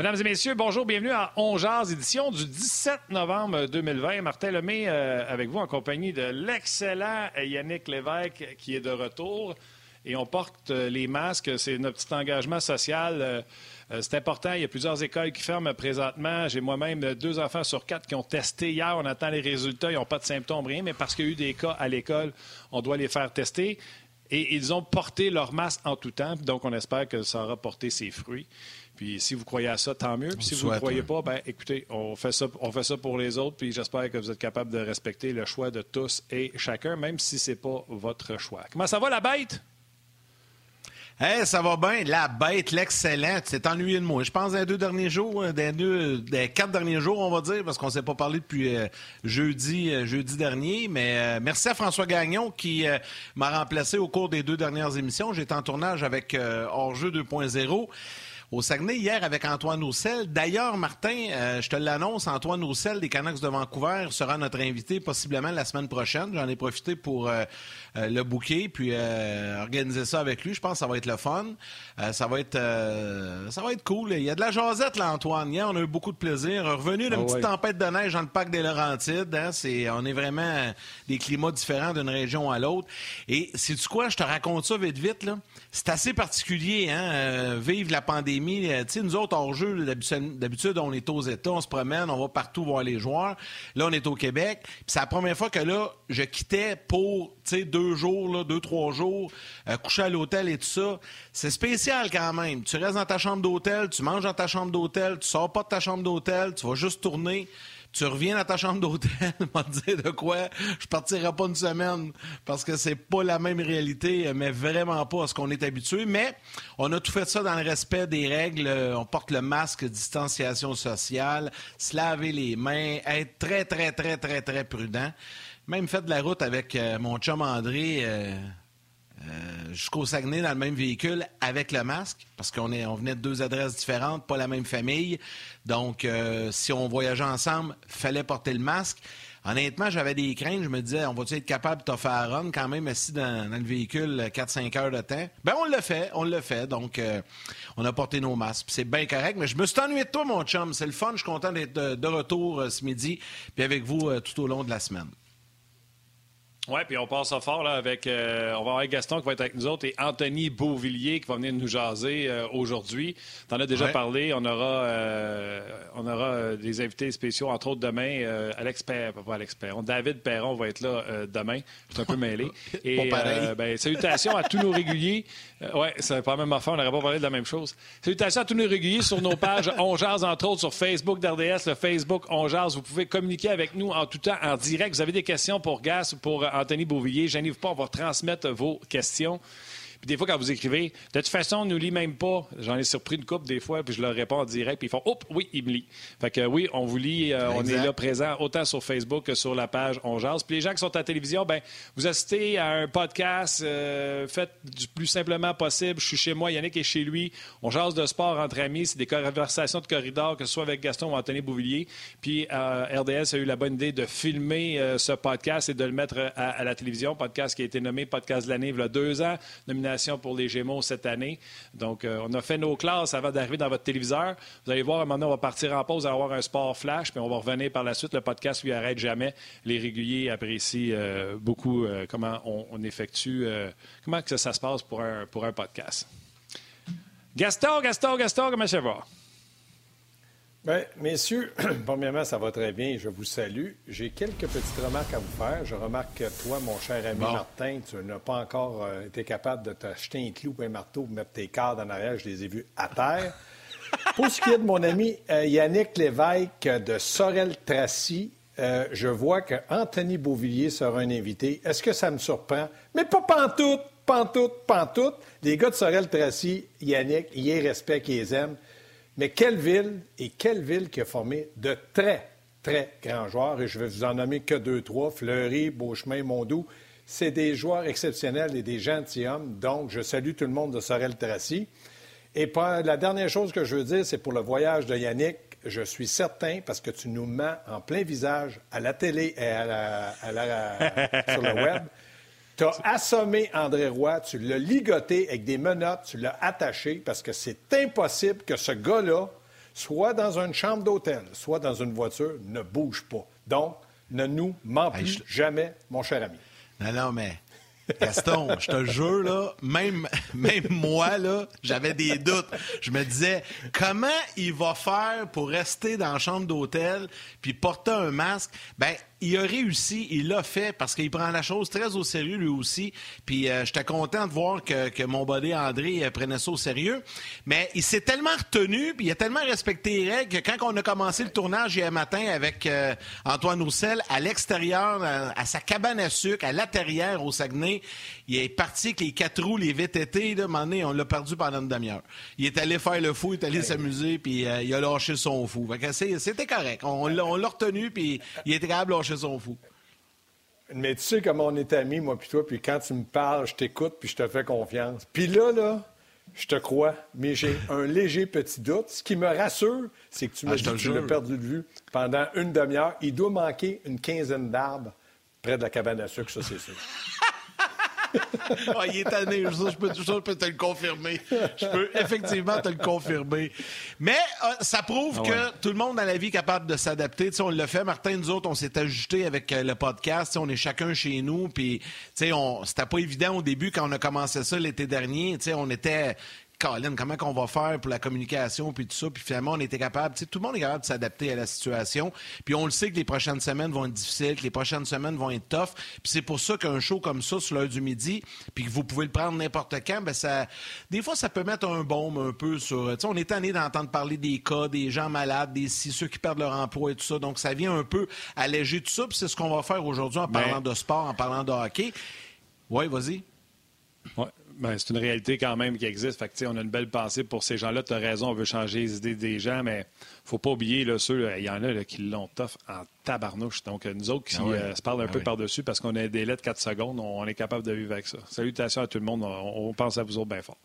Mesdames et messieurs, bonjour, bienvenue à On édition du 17 novembre 2020. Martin Lemay euh, avec vous en compagnie de l'excellent Yannick Lévesque qui est de retour. Et on porte euh, les masques, c'est notre petit engagement social. Euh, c'est important, il y a plusieurs écoles qui ferment présentement. J'ai moi-même deux enfants sur quatre qui ont testé hier. On attend les résultats, ils n'ont pas de symptômes, rien, mais parce qu'il y a eu des cas à l'école, on doit les faire tester. Et ils ont porté leur masque en tout temps, donc on espère que ça aura porté ses fruits. Puis si vous croyez à ça, tant mieux. Puis si vous ne croyez pas, ben écoutez, on fait, ça, on fait ça pour les autres. Puis j'espère que vous êtes capable de respecter le choix de tous et chacun, même si ce n'est pas votre choix. Comment ça va, la bête? Hey, ça va bien. La bête, l'excellent. Tu t'es ennuyé de moi. Je pense des deux derniers jours, euh, des, deux, des quatre derniers jours, on va dire, parce qu'on ne s'est pas parlé depuis euh, jeudi, euh, jeudi dernier. Mais merci à François Gagnon qui m'a remplacé au cours des deux dernières émissions. J'étais en tournage avec Hors-jeu 2.0 au Saguenay hier avec Antoine Roussel. D'ailleurs, Martin, euh, je te l'annonce, Antoine Roussel des Canucks de Vancouver sera notre invité possiblement la semaine prochaine. J'en ai profité pour euh, euh, le bouquet puis organiser ça avec lui. Je pense que ça va être le fun. ça va être ça va être cool. Il y a de la jasette là, Antoine. Hier, on a eu beaucoup de plaisir. Revenu d'une ah petite tempête de neige dans le parc des Laurentides. Hein, c'est, on est vraiment des climats différents d'une région à l'autre. Et c'est du quoi, je te raconte ça vite vite là. C'est assez particulier, hein, vivre la pandémie euh, nous autres, hors jeu, d'habitude, on est aux États, on se promène, on va partout voir les joueurs. Là, on est au Québec. c'est la première fois que là, je quittais pour deux jours, deux, trois jours, euh, coucher à l'hôtel et tout ça. C'est spécial quand même. Tu restes dans ta chambre d'hôtel, tu manges dans ta chambre d'hôtel, tu sors pas de ta chambre d'hôtel, tu vas juste tourner tu reviens dans ta chambre d'hôtel, m'a dire de quoi, je partirai pas une semaine parce que c'est pas la même réalité, mais vraiment pas à ce qu'on est habitué. Mais on a tout fait ça dans le respect des règles. On porte le masque, distanciation sociale, se laver les mains, être très, très, très, très, très prudent. Même fait de la route avec euh, mon chum André. Euh, euh, jusqu'au Saguenay dans le même véhicule avec le masque, parce qu'on on venait de deux adresses différentes, pas la même famille. Donc, si on voyageait ensemble, fallait porter le masque. Honnêtement, j'avais des craintes. Je me disais, on va-tu être capable de faire un run quand même assis dans, le véhicule 4-5 heures de temps? Ben, on l'a fait, on l'a fait. Donc, on a porté nos masques. C'est bien correct. Mais je me suis ennuyé de toi, mon chum. C'est le fun. Je suis content d'être de, retour ce midi, puis avec vous tout au long de la semaine. Oui, puis on passe ça fort là, avec. Euh, on va avoir Gaston qui va être avec nous autres et Anthony Beauvillier qui va venir nous jaser euh, aujourd'hui. Tu en as déjà parlé. On aura, euh, on aura des invités spéciaux, entre autres demain. Alex Perron, pas Alex Perron, David Perron va être là demain. Je suis un peu mêlé. Et ben, salutations à tous nos réguliers. Oui, c'est pas la même affaire, on n'aurait pas parlé de la même chose. Salutations à tous nos réguliers sur nos pages On entre autres, sur Facebook d'RDS, le Facebook On. Vous pouvez communiquer avec nous en tout temps, en direct. Vous avez des questions pour Gas, pour Anthony Beauvillier. Gênez-vous pas, on va transmettre vos questions. Puis des fois, quand vous écrivez, de toute façon, on ne nous lit même pas. J'en ai surpris une couple des fois, puis je leur réponds en direct, puis ils font Oups, oui, il me lit. Fait que oui, on vous lit, euh, on est là présent autant sur Facebook que sur la page On Jase. Puis les gens qui sont à la télévision, ben vous assistez à un podcast, euh, faites du plus simplement possible. Je suis chez moi, Yannick est chez lui. On jase de sport entre amis, c'est des conversations de corridor, que ce soit avec Gaston ou Anthony Bouvillier. Puis euh, RDS a eu la bonne idée de filmer ce podcast et de le mettre à, la télévision. Podcast qui a été nommé podcast de l'année il y a deux ans, nomination pour les Gémeaux cette année. Donc, euh, on a fait nos classes avant d'arriver dans votre téléviseur. Vous allez voir, maintenant, on va partir en pause, avoir un sport flash, puis on va revenir par la suite. Le podcast lui arrête jamais. Les réguliers apprécient euh, beaucoup euh, comment on, effectue, comment que ça, se passe pour un, pour un podcast. Gaston, Gaston, Gaston, comment ça va? Bien, messieurs, premièrement, ça va très bien. Je vous salue. J'ai quelques petites remarques à vous faire. Je remarque que toi, mon cher ami Martin, tu n'as pas encore euh, été capable de t'acheter un clou ou un marteau pour mettre tes cadres en arrière. Je les ai vus à terre. pour ce qui est de mon ami euh, Yannick Lévesque de Sorel-Tracy, euh, je vois que Anthony Beauvillier sera un invité. Est-ce que ça me surprend? Mais pas pantoute, pantoute, pantoute. Les gars de Sorel-Tracy, Yannick, ils y respectent, ils les aiment. Mais quelle ville et quelle ville qui a formé de très, très grands joueurs, et je vais vous en nommer que deux, trois, Fleury, Beauchemin, Mondou. C'est des joueurs exceptionnels et des gentilshommes. Donc, je salue tout le monde de Sorel-Tracy. Et la dernière chose que je veux dire, c'est pour le voyage de Yannick. Je suis certain, parce que tu nous mens en plein visage à la télé et à sur le web, tu as assommé André Roy, tu l'as ligoté avec des menottes, tu l'as attaché parce que c'est impossible que ce gars-là soit dans une chambre d'hôtel, soit dans une voiture, ne bouge pas. Donc, ne nous ment plus jamais, mon cher ami. Non, non, mais Gaston, je te jure, là, même, même moi, là, j'avais des doutes. Je me disais, comment il va faire pour rester dans la chambre d'hôtel puis porter un masque? Ben, il a réussi, il l'a fait parce qu'il prend la chose très au sérieux lui aussi. Puis euh, j'étais content de voir que, mon body André euh, prenait ça au sérieux. Mais il s'est tellement retenu, puis il a tellement respecté les règles que quand on a commencé le tournage hier matin avec euh, Antoine Roussel à l'extérieur, à, sa cabane à sucre, à l'intérieur au Saguenay, il est parti avec les quatre roues, les VTT, là, donné, on l'a perdu pendant une demi-heure. Il est allé faire le fou, il est allé s'amuser, puis il a lâché son fou. C'était correct. On, l'a retenu, puis il était capable de lâcher son fou. Mais tu sais comment on est amis, moi puis toi, puis quand tu me parles, je t'écoute, puis je te fais confiance. Puis là, là, je te crois, mais j'ai un léger petit doute. Ce qui me rassure, c'est que tu m'as ah, dit que tu l'as perdu de vue pendant une demi-heure. Il doit manquer une quinzaine d'arbres près de la cabane à sucre, ça, c'est sûr. Ah, il est tanné, je peux, je peux te le confirmer. Je peux effectivement te le confirmer. Mais euh, ça prouve ah que tout le monde dans la vie est capable de s'adapter. on le fait, Martin, nous autres, on s'est ajusté avec euh, le podcast. on est chacun chez nous. Puis, c'était pas évident au début quand on a commencé ça l'été dernier. On était Colin, comment qu'on va faire pour la communication, puis tout ça. Puis finalement, on était capable, tout le monde est capable de s'adapter à la situation. Puis on le sait que les prochaines semaines vont être difficiles, que les prochaines semaines vont être tough. Puis c'est pour ça qu'un show comme ça, sur l'heure du midi, puis que vous pouvez le prendre n'importe quand, ben ça, des fois, ça peut mettre un baume un peu sur. on est tanné d'entendre parler des cas, des gens malades, des ceux qui perdent leur emploi et tout ça. Donc ça vient un peu alléger tout ça. Puis c'est ce qu'on va faire aujourd'hui en ben parlant de sport, en parlant de hockey. Oui, vas-y. Ouais. Ben, c'est une réalité quand même qui existe. Fait on a une belle pensée pour ces gens-là. Tu as raison, on veut changer les idées des gens, mais faut pas oublier là, ceux, il y en a qui l'ont tough en tabarnouche. Donc, nous autres qui ah euh, se parlent un ah peu par-dessus parce qu'on a des lettres 4 secondes, on, est capable de vivre avec ça. Salutations à tout le monde. On, pense à vous autres bien fort.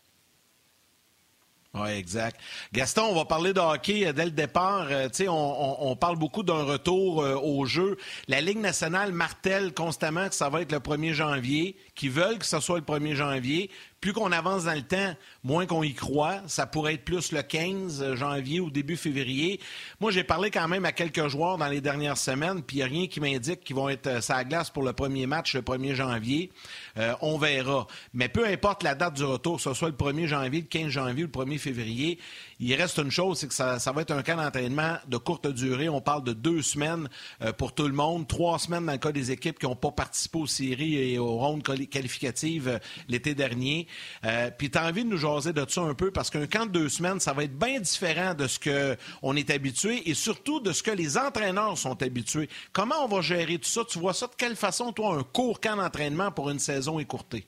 Oui, exact. Gaston, on va parler de hockey euh, dès le départ. Euh, on, on, parle beaucoup d'un retour au jeu. La Ligue nationale martèle constamment que ça va être le 1er janvier, qu'ils veulent que ce soit le 1er janvier plus qu'on avance dans le temps, moins qu'on y croit. Ça pourrait être plus le 15 janvier ou début février. Moi, j'ai parlé quand même à quelques joueurs dans les dernières semaines, puis il n'y a rien qui m'indique qu'ils vont être à glace pour le premier match le 1er janvier. Euh, on verra. Mais peu importe la date du retour, que ce soit le 1er janvier, le 15 janvier ou le 1er février, il reste une chose, c'est que ça, va être un camp d'entraînement de courte durée. On parle de deux semaines euh, pour tout le monde, trois semaines dans le cas des équipes qui n'ont pas participé aux séries et aux rondes qualificatives euh, l'été dernier. Euh, puis tu as envie de nous jaser de ça un peu parce qu'un camp de deux semaines, ça va être bien différent de ce qu'on est habitué et surtout de ce que les entraîneurs sont habitués. Comment on va gérer tout ça? Tu vois ça de quelle façon, toi, un court camp d'entraînement pour une saison écourtée?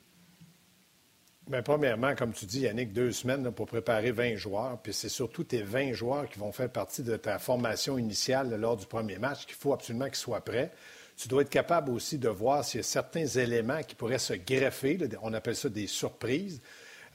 Bien, premièrement, comme tu dis, Yannick, deux semaines pour préparer 20 joueurs. Puis c'est surtout tes 20 joueurs qui vont faire partie de ta formation initiale lors du premier match qu'il faut absolument qu'ils soient prêts. Tu dois être capable aussi de voir s'il y a certains éléments qui pourraient se greffer. on appelle ça des surprises.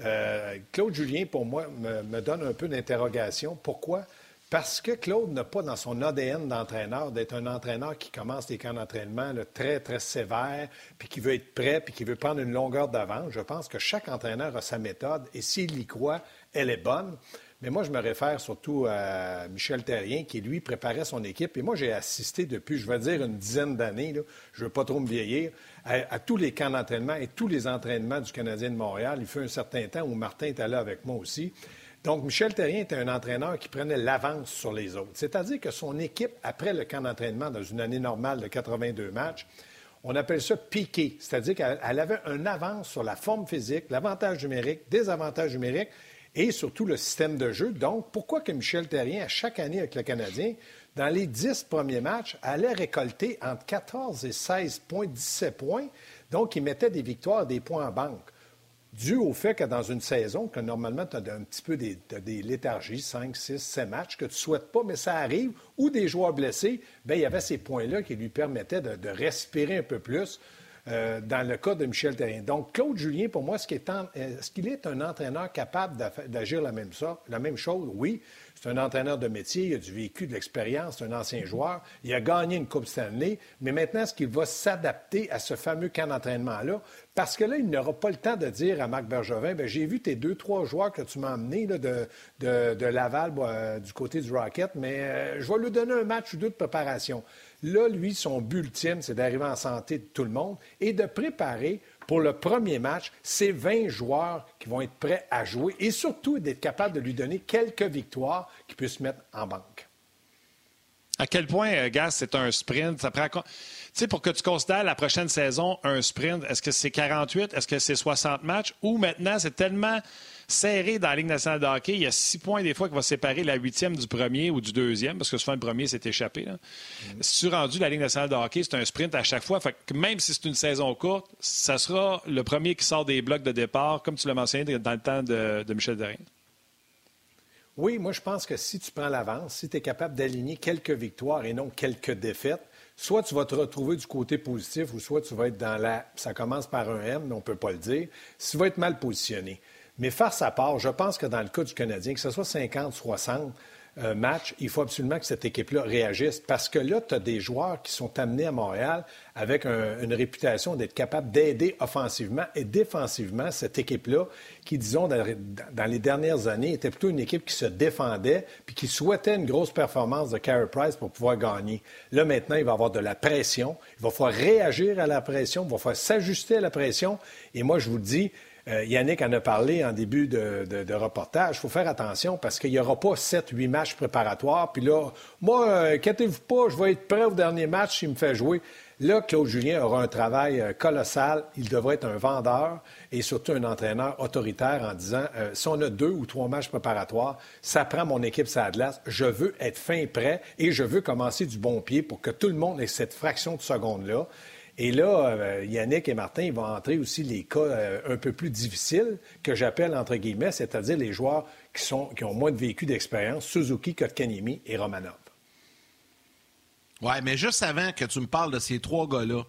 Euh, Claude Julien, pour moi, me, donne un peu d'interrogation. Pourquoi? Parce que Claude n'a pas dans son ADN d'entraîneur d'être un entraîneur qui commence des camps d'entraînement très, très sévères, puis qui veut être prêt, puis qui veut prendre une longueur d'avance. Je pense que chaque entraîneur a sa méthode, et s'il y croit, elle est bonne. Mais moi, je me réfère surtout à Michel Terrien, qui, lui, préparait son équipe. Et moi, j'ai assisté depuis, je vais dire, une dizaine d'années, je ne veux pas trop me vieillir, à, tous les camps d'entraînement et tous les entraînements du Canadien de Montréal. Il fait un certain temps où Martin était là avec moi aussi. Donc, Michel Terrien était un entraîneur qui prenait l'avance sur les autres. C'est-à-dire que son équipe, après le camp d'entraînement, dans une année normale de 82 matchs, on appelle ça piqué. C'est-à-dire qu'elle avait un avance sur la forme physique, l'avantage numérique, des avantages numériques et surtout le système de jeu. Donc, pourquoi que Michel Terrien, à chaque année avec le Canadien, dans les 10 premiers matchs, allait récolter entre 14 et 16 points, 17 points? Donc, il mettait des victoires, des points en banque dû au fait que dans une saison, que normalement, tu as un petit peu des, des, léthargies, 5, 6, 7 matchs, que tu ne souhaites pas, mais ça arrive, ou des joueurs blessés, bien, il y avait ces points-là qui lui permettaient de, respirer un peu plus. Euh, dans le cas de Michel Terrien. Donc, Claude Julien, pour moi, est-ce qu'il est, est, un entraîneur capable d'agir la même, la même chose? Oui. C'est un entraîneur de métier, il a du vécu, de l'expérience, c'est un ancien joueur. Il a gagné une Coupe Stanley, mais maintenant, est-ce qu'il va s'adapter à ce fameux camp d'entraînement-là? Parce que là, il n'aura pas le temps de dire à Marc Bergevin, ben, j'ai vu tes deux, trois joueurs que tu m'as emmenés de, de, Laval euh, du côté du Rocket, mais euh, je vais lui donner un match ou deux de préparation. Là, lui, son but ultime, c'est d'arriver en santé de tout le monde et de préparer pour le premier match ces 20 joueurs qui vont être prêts à jouer et surtout d'être capable de lui donner quelques victoires qu'il puisse mettre en banque. À quel point, euh, Gas, c'est un sprint? Tu sais, pour que tu considères la prochaine saison un sprint, est-ce que c'est 48? Est-ce que c'est 60 matchs? Ou maintenant, c'est tellement serré dans la Ligue nationale de hockey. Il y a six points des fois qui vont séparer la huitième du premier ou du deuxième, parce que souvent le premier s'est échappé. Si tu es rendu la Ligue nationale de hockey, c'est un sprint à chaque fois. Fait que même si c'est une saison courte, ça sera le premier qui sort des blocs de départ, comme tu l'as mentionné dans le temps de, Michel Derrien. Oui, moi je pense que si tu prends l'avance, si tu es capable d'aligner quelques victoires et non quelques défaites, soit tu vas te retrouver du côté positif ou soit tu vas être dans la. Ça commence par un M, mais on ne peut pas le dire. Tu vas être mal positionné. Mais faire sa part, je pense que dans le cas du Canadien, que ce soit 50, 60 euh, matchs, il faut absolument que cette équipe-là réagisse parce que là, tu as des joueurs qui sont amenés à Montréal avec une réputation d'être capable d'aider offensivement et défensivement cette équipe-là qui, disons, dans, les dernières années, était plutôt une équipe qui se défendait puis qui souhaitait une grosse performance de Carey Price pour pouvoir gagner. Là, maintenant, il va avoir de la pression. Il va falloir réagir à la pression. Il va falloir s'ajuster à la pression. Et moi, je vous le dis, euh, Yannick en a parlé en début de, reportage. Il faut faire attention parce qu'il n'y aura pas 7-8 matchs préparatoires. Puis là, moi, euh, inquiétez-vous pas, je vais être prêt au dernier match s'il me fait jouer. Là, Claude Julien aura un travail euh, colossal. Il devrait être un vendeur et surtout un entraîneur autoritaire en disant si on a deux ou trois matchs préparatoires, ça prend mon équipe ça glace. Je veux être fin prêt et je veux commencer du bon pied pour que tout le monde ait cette fraction de seconde-là. Et là, euh, Yannick et Martin, vont entrer aussi les cas euh, un peu plus difficiles, que j'appelle entre guillemets, c'est-à-dire les joueurs qui, ont moins de vécu d'expérience, Suzuki, Kotkanimi et Romanov. Oui, mais juste avant que tu me parles de ces trois gars-là,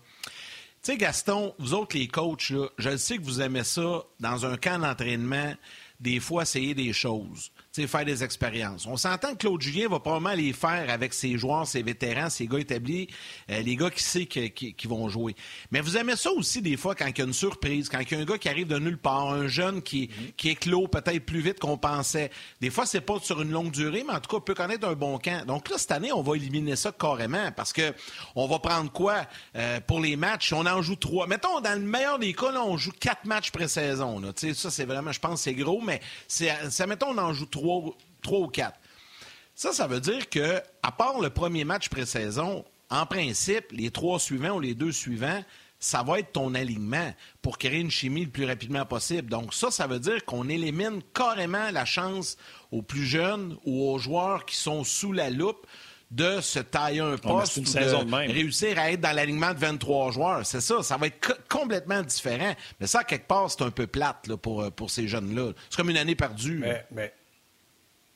tu sais, Gaston, vous autres, les coachs, je sais que vous aimez ça dans un camp d'entraînement, des fois, essayer des choses faire des expériences. On s'entend que Claude Julien va probablement les faire avec ses joueurs, ses vétérans, ses gars établis, euh, les gars qui savent qui, vont jouer. Mais vous aimez ça aussi des fois quand il y a une surprise, quand il y a un gars qui arrive de nulle part, un jeune qui, mm-hmm. qui peut-être plus vite qu'on pensait. Des fois, c'est pas sur une longue durée, mais en tout cas, on peut connaître un bon camp. Donc là, cette année, on va éliminer ça carrément parce que on va prendre quoi euh, pour les matchs? On en joue trois. Mettons, dans le meilleur des cas, on joue quatre matchs pré-saison. Ça, c'est vraiment, je pense, c'est gros, mais ça, mettons, on en joue trois trois, ou quatre. Ça, ça veut dire que, à part le premier match pré-saison, en principe, les trois suivants ou les deux suivants, ça va être ton alignement pour créer une chimie le plus rapidement possible. Donc ça, ça veut dire qu'on élimine carrément la chance aux plus jeunes ou aux joueurs qui sont sous la loupe de se tailler un poste ou de, réussir à être dans l'alignement de 23 joueurs. C'est ça, ça va être complètement différent. Mais ça, quelque part, c'est un peu plate pour, pour ces jeunes-là. C'est comme une année perdue. mais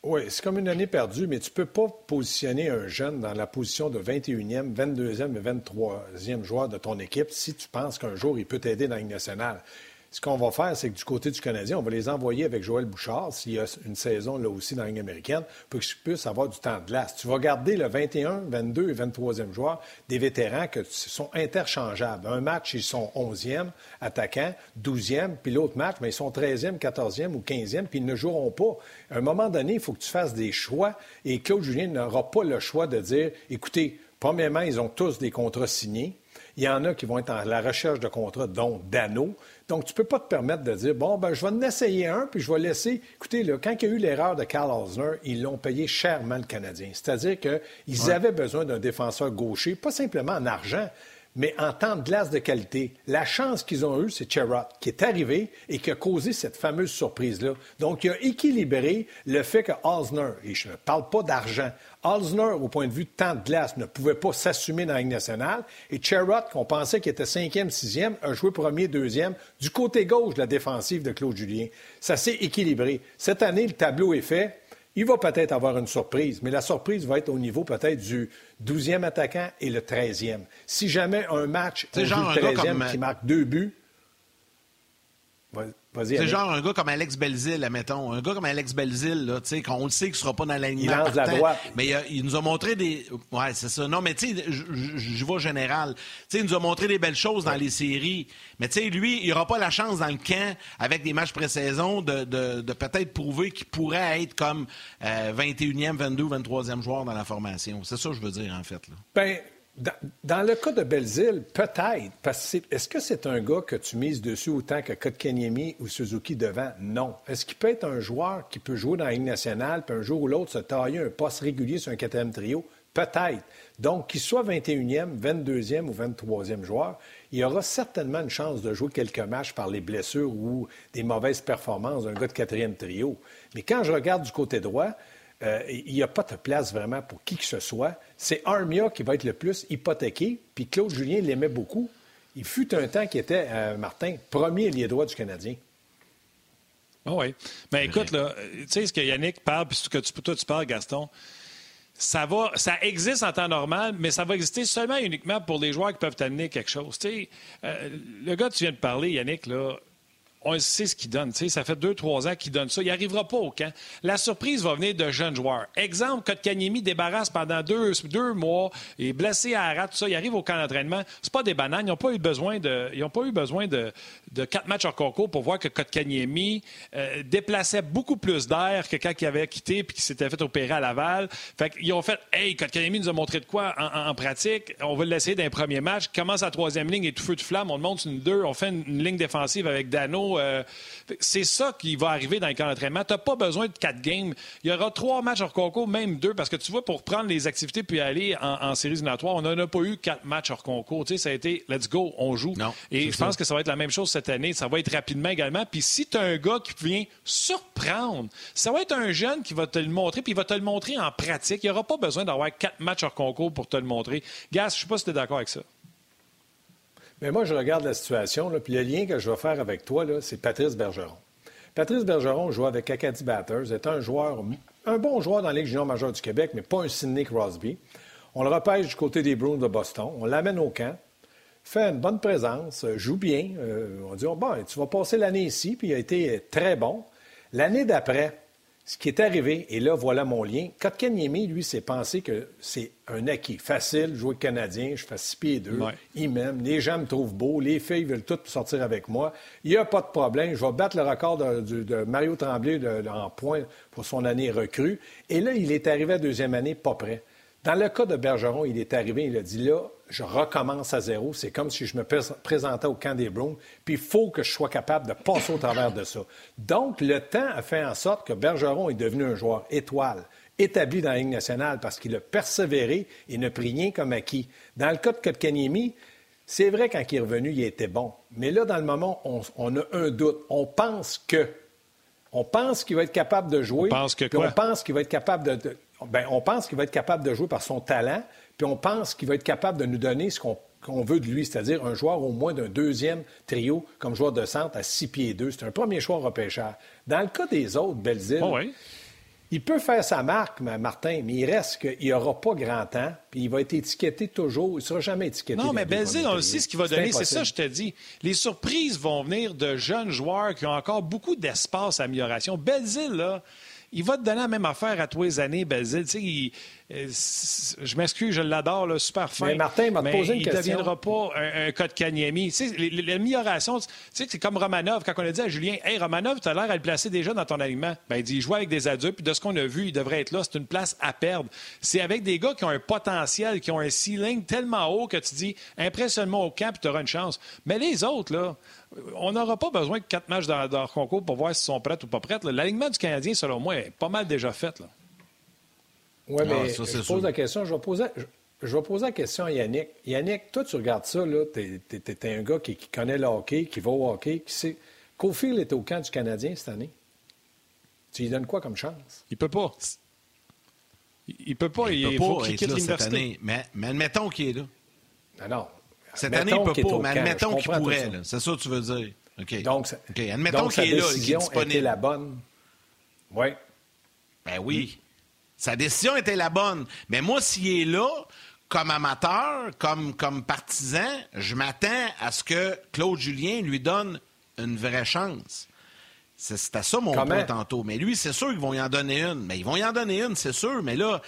oui, c'est comme une année perdue, mais tu ne peux pas positionner un jeune dans la position de 21e, 22e et 23e joueur de ton équipe si tu penses qu'un jour il peut t'aider dans la nationale. Ce qu'on va faire, c'est que du côté du Canadien, on va les envoyer avec Joël Bouchard, s'il y a une saison là aussi dans la Ligue américaine, pour qu'ils puissent avoir du temps de glace. Tu vas garder le 21, 22 et 23e joueur, des vétérans qui sont interchangeables. Un match, ils sont 11e attaquant, 12e, puis l'autre match, mais ils sont 13e, 14e ou 15e, puis ils ne joueront pas. À un moment donné, il faut que tu fasses des choix, et Claude Julien n'aura pas le choix de dire, écoutez, premièrement, ils ont tous des contrats signés. Il y en a qui vont être à la recherche de contrats, dont Dano. Donc, tu ne peux pas te permettre de dire, bon, ben, je vais en essayer un, puis je vais laisser. Écoutez, là, quand il y a eu l'erreur de Carl Osner, ils l'ont payé chèrement le Canadien. C'est-à-dire qu'ils avaient besoin d'un défenseur gaucher, pas simplement en argent, mais en temps de glace de qualité. La chance qu'ils ont eue, c'est Cherrott qui est arrivé et qui a causé cette fameuse surprise-là. Donc, il a équilibré le fait que Osner, et je ne parle pas d'argent, Osner, au point de vue de temps de glace, ne pouvait pas s'assumer dans la Ligue nationale. Et Cherrott, qu'on pensait qu'il était cinquième, sixième, a joué premier, deuxième, du côté gauche de la défensive de Claude Julien. Ça s'est équilibré. Cette année, le tableau est fait. Il va peut-être avoir une surprise, mais la surprise va être au niveau peut-être du 12e attaquant et le 13e. Si jamais un match, on joue le 13e qui marque deux buts, C'est genre un gars comme Alex Belzil, admettons. Un gars comme Alex Belzil, là, tu sais, qu'on le sait qu'il sera pas dans l'alignement. Il la droite. Mais il, nous a montré des. Ouais, c'est ça. Non, mais tu sais, je vois général. Tu sais, il nous a montré des belles choses dans les séries. Mais tu sais, lui, il aura pas la chance dans le camp, avec des matchs pré-saison, de, de, peut-être prouver qu'il pourrait être comme 21e, 22 23e joueur dans la formation. C'est ça que je veux dire, en fait. Là. Ben, dans, le cas de Belzile, peut-être, parce que est-ce que c'est un gars que tu mises dessus autant que Kotkaniemi ou Suzuki devant? Non. Est-ce qu'il peut être un joueur qui peut jouer dans la Ligue nationale, puis un jour ou l'autre se tailler un poste régulier sur un quatrième trio? Peut-être. Donc, qu'il soit 21e, 22e ou 23e joueur, il aura certainement une chance de jouer quelques matchs par les blessures ou des mauvaises performances d'un gars de quatrième trio. Mais quand je regarde du côté droit, euh, il n'y a pas de place vraiment pour qui que ce soit. C'est Armia qui va être le plus hypothéqué, puis Claude Julien l'aimait beaucoup. Il fut un temps qui était, euh, Martin, premier lié droit du Canadien. Ah oui. Mais écoute, là, tu sais ce que Yannick parle, puis ce que tu, toi tu parles, Gaston, ça va, ça existe en temps normal, mais ça va exister seulement et uniquement pour les joueurs qui peuvent t'amener quelque chose. Euh, le gars que tu viens de parler, Yannick, là, on sait ce qu'il donne. Ça fait deux, trois ans qu'il donne ça. Il n'arrivera pas au camp. La surprise va venir de jeunes joueurs. Exemple, Kotkaniemi débarrasse pendant deux, mois, il est blessé à Arras, tout ça. Il arrive au camp d'entraînement. C'est pas des bananes. Ils n'ont pas eu besoin de, ils pas eu besoin de, quatre matchs hors concours pour voir que Kotkaniemi euh, déplaçait beaucoup plus d'air que quand il avait quitté puis qu'il s'était fait opérer à Laval. Fait qu'ils ont fait Hey, Kotkaniemi nous a montré de quoi en, pratique. On va l'essayer d'un premier match. Commence la troisième ligne et tout feu de flamme. On monte une deux. On fait une ligne défensive avec Dano. Euh, c'est ça qui va arriver dans le camp d'entraînement. Tu n'as pas besoin de quatre games. Il y aura trois matchs hors concours, même deux, parce que tu vois, pour prendre les activités puis aller en, séries éliminatoires, on n'en a pas eu quatre matchs hors concours. Tu sais, ça a été let's go, on joue. Et je pense que ça va être la même chose cette année. Ça va être rapidement également. Puis si tu as un gars qui vient surprendre, ça va être un jeune qui va te le montrer, puis il va te le montrer en pratique. Il n'y aura pas besoin d'avoir quatre matchs hors concours pour te le montrer. Gas, je ne sais pas si tu es d'accord avec ça. Mais moi, je regarde la situation, puis le lien que je vais faire avec toi, c'est Patrice Bergeron. Patrice Bergeron joue avec Acadie Batters, est un joueur, un bon joueur dans la Ligue junior majeure du Québec, mais pas un Sidney Crosby. On le repêche du côté des Bruins de Boston, on l'amène au camp, fait une bonne présence, joue bien. Euh, on dit, oh, bon, tu vas passer l'année ici, puis il a été très bon. L'année d'après, ce qui est arrivé, et là, voilà mon lien. Kotkaniemi, lui, s'est pensé que c'est un acquis. Facile, jouer Canadien, je fais six pieds deux. Il m'aime. Les gens me trouvent beau. Les filles veulent toutes sortir avec moi. Il n'y a pas de problème. Je vais battre le record de, Mario Tremblay en points pour son année recrue. Et là, il est arrivé à deuxième année, pas prêt. Dans le cas de Bergeron, il est arrivé, il a dit là, je recommence à zéro. C'est comme si je me présentais au camp des Browns, puis il faut que je sois capable de passer au travers de ça. Donc, le temps a fait en sorte que Bergeron est devenu un joueur étoile, établi dans la Ligue nationale parce qu'il a persévéré et ne pris rien comme acquis. Dans le cas de Kotkaniemi, c'est vrai, quand il est revenu, il était bon. Mais là, dans le moment, on, a un doute. On pense que. On pense qu'il va être capable de jouer. On pense que On pense qu'il va être capable de ben, on pense qu'il va être capable de jouer par son talent, puis on pense qu'il va être capable de nous donner ce qu'on veut de lui, c'est-à-dire un joueur au moins d'un deuxième trio comme joueur de centre à six pieds deux. C'est un premier choix repêcheur. Dans le cas des autres, Belzile, oh il peut faire sa marque, Martin, mais il reste qu'il n'aura pas grand temps, puis il va être étiqueté toujours. Il ne sera jamais étiqueté. Non, mais Belzile, on le sait ce qu'il va donner. C'est ça, je te dis. Les surprises vont venir de jeunes joueurs qui ont encore beaucoup d'espace à amélioration. Belzile, là il va te donner la même affaire à tous les années. Tu sais, je m'excuse, je l'adore, super fin. Mais Martin m'a posé une il question. Il ne deviendra pas un, cas de Kanyemi. L'amélioration, tu sais, c'est comme Romanov. Quand on a dit à Julien, Hey, Romanov, tu as l'air à le placer déjà dans ton alignement. Ben, il dit, il joue avec des adultes, puis de ce qu'on a vu, il devrait être là. C'est une place à perdre. C'est avec des gars qui ont un potentiel, qui ont un ceiling tellement haut que tu dis, impressionne-moi au camp, puis tu auras une chance. Mais les autres, là, on n'aura pas besoin de quatre matchs dans, leur concours pour voir s'ils sont prêts ou pas prêts. L'alignement du Canadien, selon moi, est pas mal déjà fait. Oui, mais ah, je pose la question. Je vais poser, je, vais poser la question à Yannick. Yannick, toi, tu regardes ça, tu es, un gars qui, connaît le hockey, qui va au hockey, qui sait. Cofield est au camp du Canadien cette année. Tu lui donnes quoi comme chance? Il peut pas. Il peut pas. Il, faut qu'il quitte l'université. Mais, mais admettons qu'il est là. Non, non. Cette année, il ne peut pas, mais admettons qu'il pourrait. C'est ça que tu veux dire. OK. Donc, admettons qu'il est là, qu'il est disponible. la bonne. Oui. Ben oui. Sa décision était la bonne. Mais moi, s'il est là, comme amateur, comme, comme partisan, je m'attends à ce que Claude Julien lui donne une vraie chance. C'était ça mon point tantôt. Mais lui, c'est sûr qu'ils vont y en donner une. Mais ils vont y en donner une, c'est sûr. Mais là,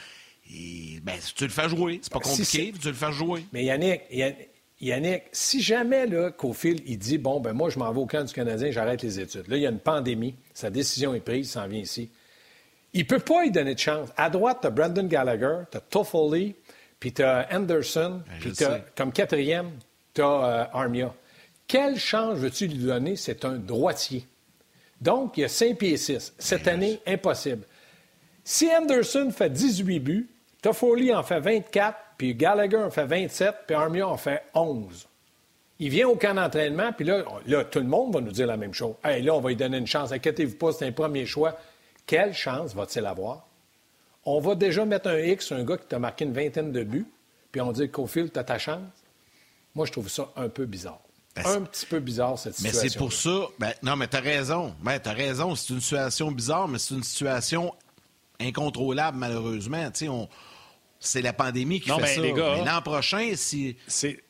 ben, tu le fais jouer. C'est pas ben, compliqué, tu le fais jouer. Mais Yannick, Yannick, si jamais là, Cofield, il dit Bon, ben moi, je m'en vais au camp du Canadien, j'arrête les études. Là, il y a une pandémie, sa décision est prise, il s'en vient ici. Il peut pas y donner de chance. À droite, tu as Brandon Gallagher, tu as Toffoli, puis tu as Anderson, ben, puis comme quatrième, tu as euh, Armia. Quelle chance veux-tu lui donner? C'est un droitier. Donc, il y a 5 pieds 6. Cette ben, année, impossible. Si Anderson fait 18 buts, Toffoli en fait 24, puis Gallagher en fait 27, puis Armia en fait 11. Il vient au camp d'entraînement, puis là, là, tout le monde va nous dire la même chose. Hey, là, on va lui donner une chance. Inquiétez-vous pas, c'est un premier choix. Quelle chance va-t-il avoir? On va déjà mettre un X sur un gars qui t'a marqué une vingtaine de buts, puis on dit Cofield, t'as ta chance. Moi, je trouve ça un peu bizarre. Ben, un petit peu bizarre, cette situation. Mais c'est pour ça. Ben, non, mais t'as raison. Ben, t'as raison. C'est une situation bizarre, mais c'est une situation incontrôlable, malheureusement. On... C'est la pandémie qui fait ça. mais l'an prochain, si. C'est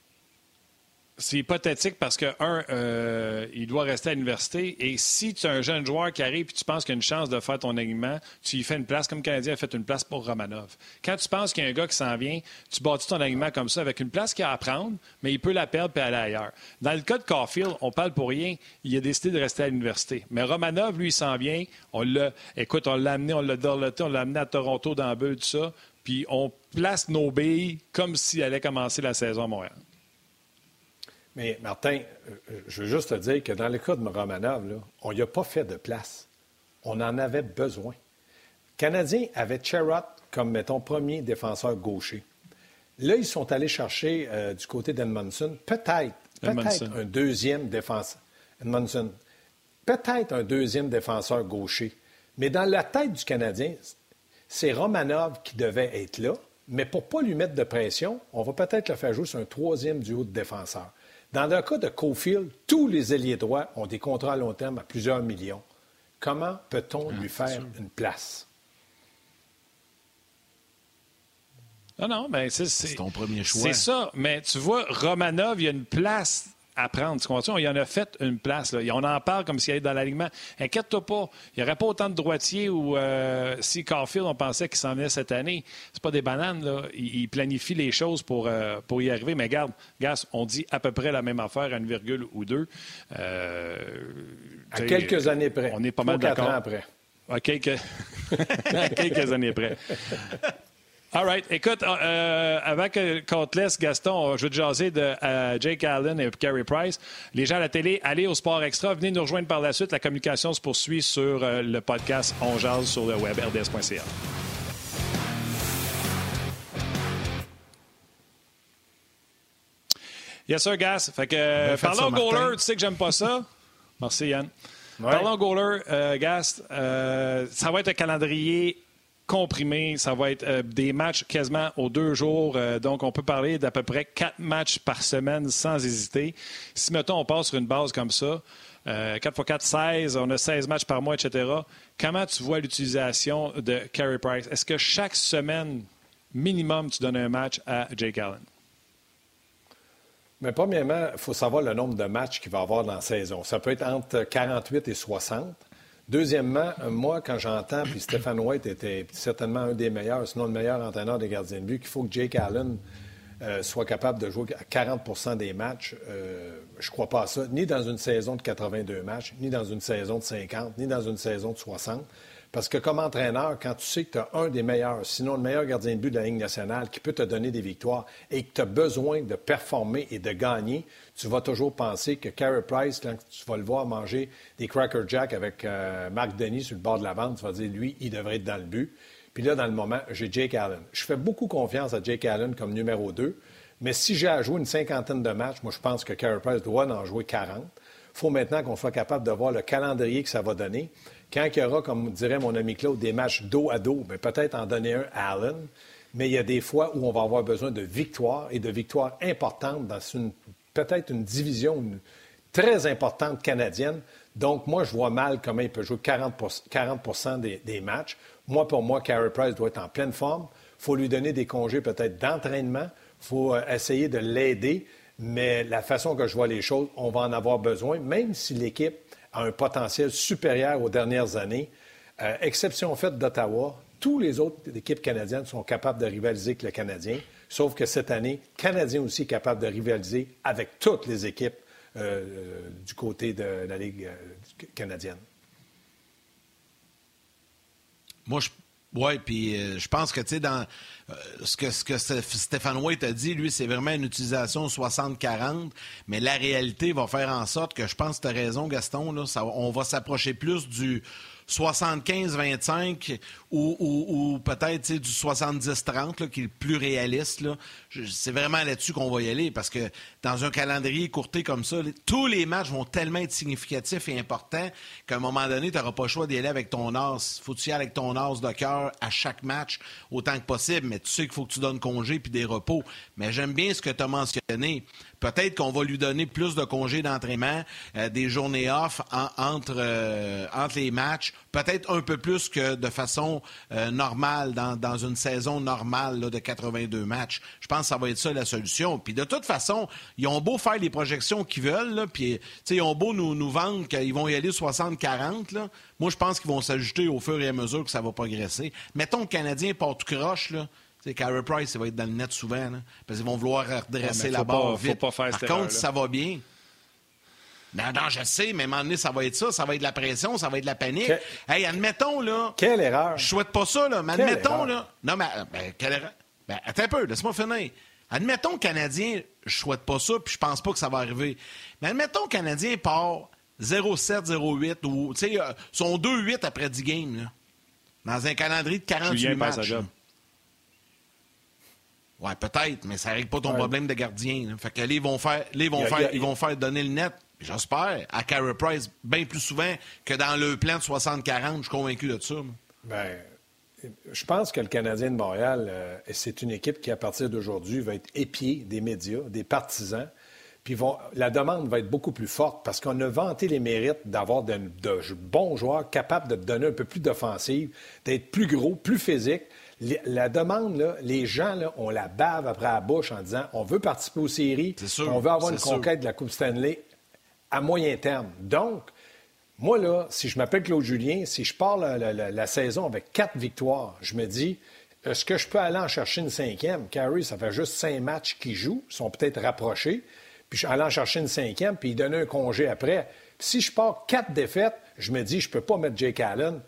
c'est hypothétique parce que, un, euh, il doit rester à l'université. Et si tu as un jeune joueur qui arrive et tu penses qu'il y a une chance de faire ton alignement, tu lui fais une place, comme le Canadien a fait une place pour Romanov. Quand tu penses qu'il y a un gars qui s'en vient, tu bâtis ton alignement comme ça avec une place qu'il a à prendre, mais il peut la perdre et aller ailleurs. Dans le cas de Caulfield, on parle pour rien. Il a décidé de rester à l'université. Mais Romanov, lui, il s'en vient. On l'a, écoute, on l'a amené, on l'a dorloté, on l'a amené à Toronto dans le bulle, tout ça. Puis on place nos billes comme s'il allait commencer la saison à Montréal. Mais Martin, euh, je veux juste te dire que dans le cas de Romanov, on n'y a pas fait de place. On en avait besoin. Le Canadien avait Cherrott comme, mettons, premier défenseur gaucher. Là, ils sont allés chercher euh, du côté d'Edmondson peut-être, peut-être un deuxième défenseur. Edmondson, peut-être un deuxième défenseur gaucher. Mais dans la tête du Canadien, c'est Romanov qui devait être là. Mais pour ne pas lui mettre de pression, on va peut-être le faire jouer sur un troisième duo de défenseurs. Dans le cas de Cofield, tous les ailiers droits ont des contrats à long terme à plusieurs millions. Comment peut-on ah, lui faire une place? Non, non, mais c'est ton premier choix. C'est ça. Mais tu vois, Romanov, il y a une place à prendre. Tu comprends? Il y en a fait une place. Là. On en parle comme s'il allait dans l'alignement. Inquiète-toi pas. Il n'y aurait pas autant de droitiers ou euh, si Carfield, on pensait qu'il s'en venait cette année. C'est pas des bananes. Là. Il, planifie les choses pour, euh, pour y arriver. Mais garde, Gas, on dit à peu près la même affaire à une virgule ou deux. Euh, à quelques années près. On est pas mal d'accord. après. À quelques... à quelques années près. All right. Écoute, euh, euh avant qu'on te laisse, Gaston, je veux te jaser de euh, Jake Allen et Carey Price. Les gens à la télé, allez au Sport Extra. Venez nous rejoindre par la suite. La communication se poursuit sur euh, le podcast On jase sur le web, rds.ca. Yes, sir, Gas. Fait que, parlons goaler, tu sais que j'aime pas ça. Merci, Yann. Parlons goaler, Gas. ça va être un calendrier comprimé. Ça va être euh, des matchs quasiment aux deux jours. Euh, donc, on peut parler d'à peu près quatre matchs par semaine sans hésiter. Si, mettons, on passe sur une base comme ça, 4 x 4, 16, on a 16 matchs par mois, etc. Comment tu vois l'utilisation de Carey Price? Est-ce que chaque semaine, minimum, tu donnes un match à Jake Allen? Mais premièrement, il faut savoir le nombre de matchs qu'il va avoir dans la saison. Ça peut être entre 48 et 60. Deuxièmement, euh, moi, quand j'entends, puis Stéphane White était certainement un des meilleurs, sinon le meilleur entraîneur des gardiens de but, qu'il faut que Jake Allen euh, soit capable de jouer à 40% des matchs, euh, je ne crois pas à ça, ni dans une saison de 82 matchs, ni dans une saison de 50, ni dans une saison de 60. Parce que comme entraîneur, quand tu sais que tu as un des meilleurs, sinon le meilleur gardien de but de la Ligue nationale qui peut te donner des victoires et que tu as besoin de performer et de gagner, tu vas toujours penser que Carey Price, quand tu vas le voir manger des Cracker Jack avec euh, Marc Denis sur le bord de la bande, tu vas dire, lui, il devrait être dans le but. Puis là, dans le moment, j'ai Jake Allen. Je fais beaucoup confiance à Jake Allen comme numéro 2, mais si j'ai à jouer une cinquantaine de matchs, moi, je pense que Carey Price doit en jouer 40. Il faut maintenant qu'on soit capable de voir le calendrier que ça va donner. Quand il y aura, comme dirait mon ami Claude, des matchs dos à dos, ben, peut-être en donner un à Allen, mais il y a des fois où on va avoir besoin de victoires et de victoires importantes dans peut-être une division très importante canadienne. Donc, moi, je vois mal comment il peut jouer 40%, des, matchs. Moi, pour moi, Carey Price doit être en pleine forme. Il faut lui donner des congés peut-être d'entraînement. Il faut euh, essayer de l'aider. mais la façon que je vois les choses, on va en avoir besoin, même si l'équipe a un potentiel supérieur aux dernières années. Euh, exception faite d'Ottawa, tous les autres équipes canadiennes sont capables de rivaliser avec le Canadien, sauf que cette année, le Canadien aussi est capable de rivaliser avec toutes les équipes euh, euh, du côté de la Ligue canadienne. Moi, je, oui, puis euh, je pense que, tu sais, dans euh, ce, que, ce que Stéphane White a dit, lui, c'est vraiment une utilisation 60-40, mais la réalité va faire en sorte que je pense que tu raison, Gaston, là, ça, on va s'approcher plus du 75-25 ou, peut-être du 70-30 qui est le plus réaliste. C'est vraiment là-dessus qu'on va y aller parce que dans un calendrier courté comme ça, tous les matchs vont tellement être significatifs et importants qu'à un moment donné, tu n'auras pas le choix d'y aller avec ton as. faut y avec ton as de cœur à chaque match autant que possible, mais tu sais qu'il faut que tu donnes congé puis des repos. Mais j'aime bien ce que tu as mentionné. Peut-être qu'on va lui donner plus de congés d'entraînement, euh, des journées off entre, euh, entre les matchs, peut-être un peu plus que de façon euh, normale dans, une saison normale de 82 matchs. Je pense que ça va être ça la solution. Puis de toute façon, ils ont beau faire les projections qu'ils veulent, puis ils ont beau nous, nous vendre qu'ils vont y aller 60-40. Moi, je pense qu'ils vont s'ajouter au fur et à mesure que ça va progresser. Mettons que le Canadien porte croche, là. C'est Carey Price, il va être dans le net souvent, parce qu'ils vont vouloir redresser la barre vite. Par contre, ça va bien. Non, non, je sais, mais à un moment donné, ça va être ça, ça va être de la pression, ça va être de la panique. Hey, admettons, là. Quelle erreur. Je souhaite pas ça, là, mais admettons, là. Non, mais ben, quelle erreur. Ben, attends un peu, laisse-moi finir. Admettons, Canadien, je souhaite pas ça, puis je pense pas que ça va arriver. Mais admettons, Canadien part 0-7, 0-8, ou, tu sais, euh, sont 2-8 après 10 games, là. Dans un calendrier de 48 matchs. Ouais, peut-être, mais ça règle pas ton problème de gardien. Fait que là, ils vont faire, ils vont faire, ils vont faire donner le net. J'espère à Carey Price bien plus souvent que dans le plan de 60-40. Je suis convaincu de ça. Bien, je pense que le Canadien de Montréal, euh, c'est une équipe qui, à partir d'aujourd'hui, va être épiée des médias, des partisans. Puis vont, la demande va être beaucoup plus forte parce qu'on a vanté les mérites d'avoir de, de, bons joueurs capables de donner un peu plus d'offensive, d'être plus gros, plus physique la demande, les gens, là, on la bave après la bouche en disant on veut participer aux séries, on veut avoir une conquête de la Coupe Stanley à moyen terme. Donc, moi, là, si je m'appelle Claude Julien, si je pars la, saison avec quatre victoires, je me dis est-ce que je peux aller en chercher une cinquième? Carrie, ça fait juste cinq matchs qu'il joue, ils sont peut-être rapprochés. Puis je aller en chercher une cinquième, puis il donne un congé après. si je pars quatre défaites, je me dis je peux pas mettre Jake Allen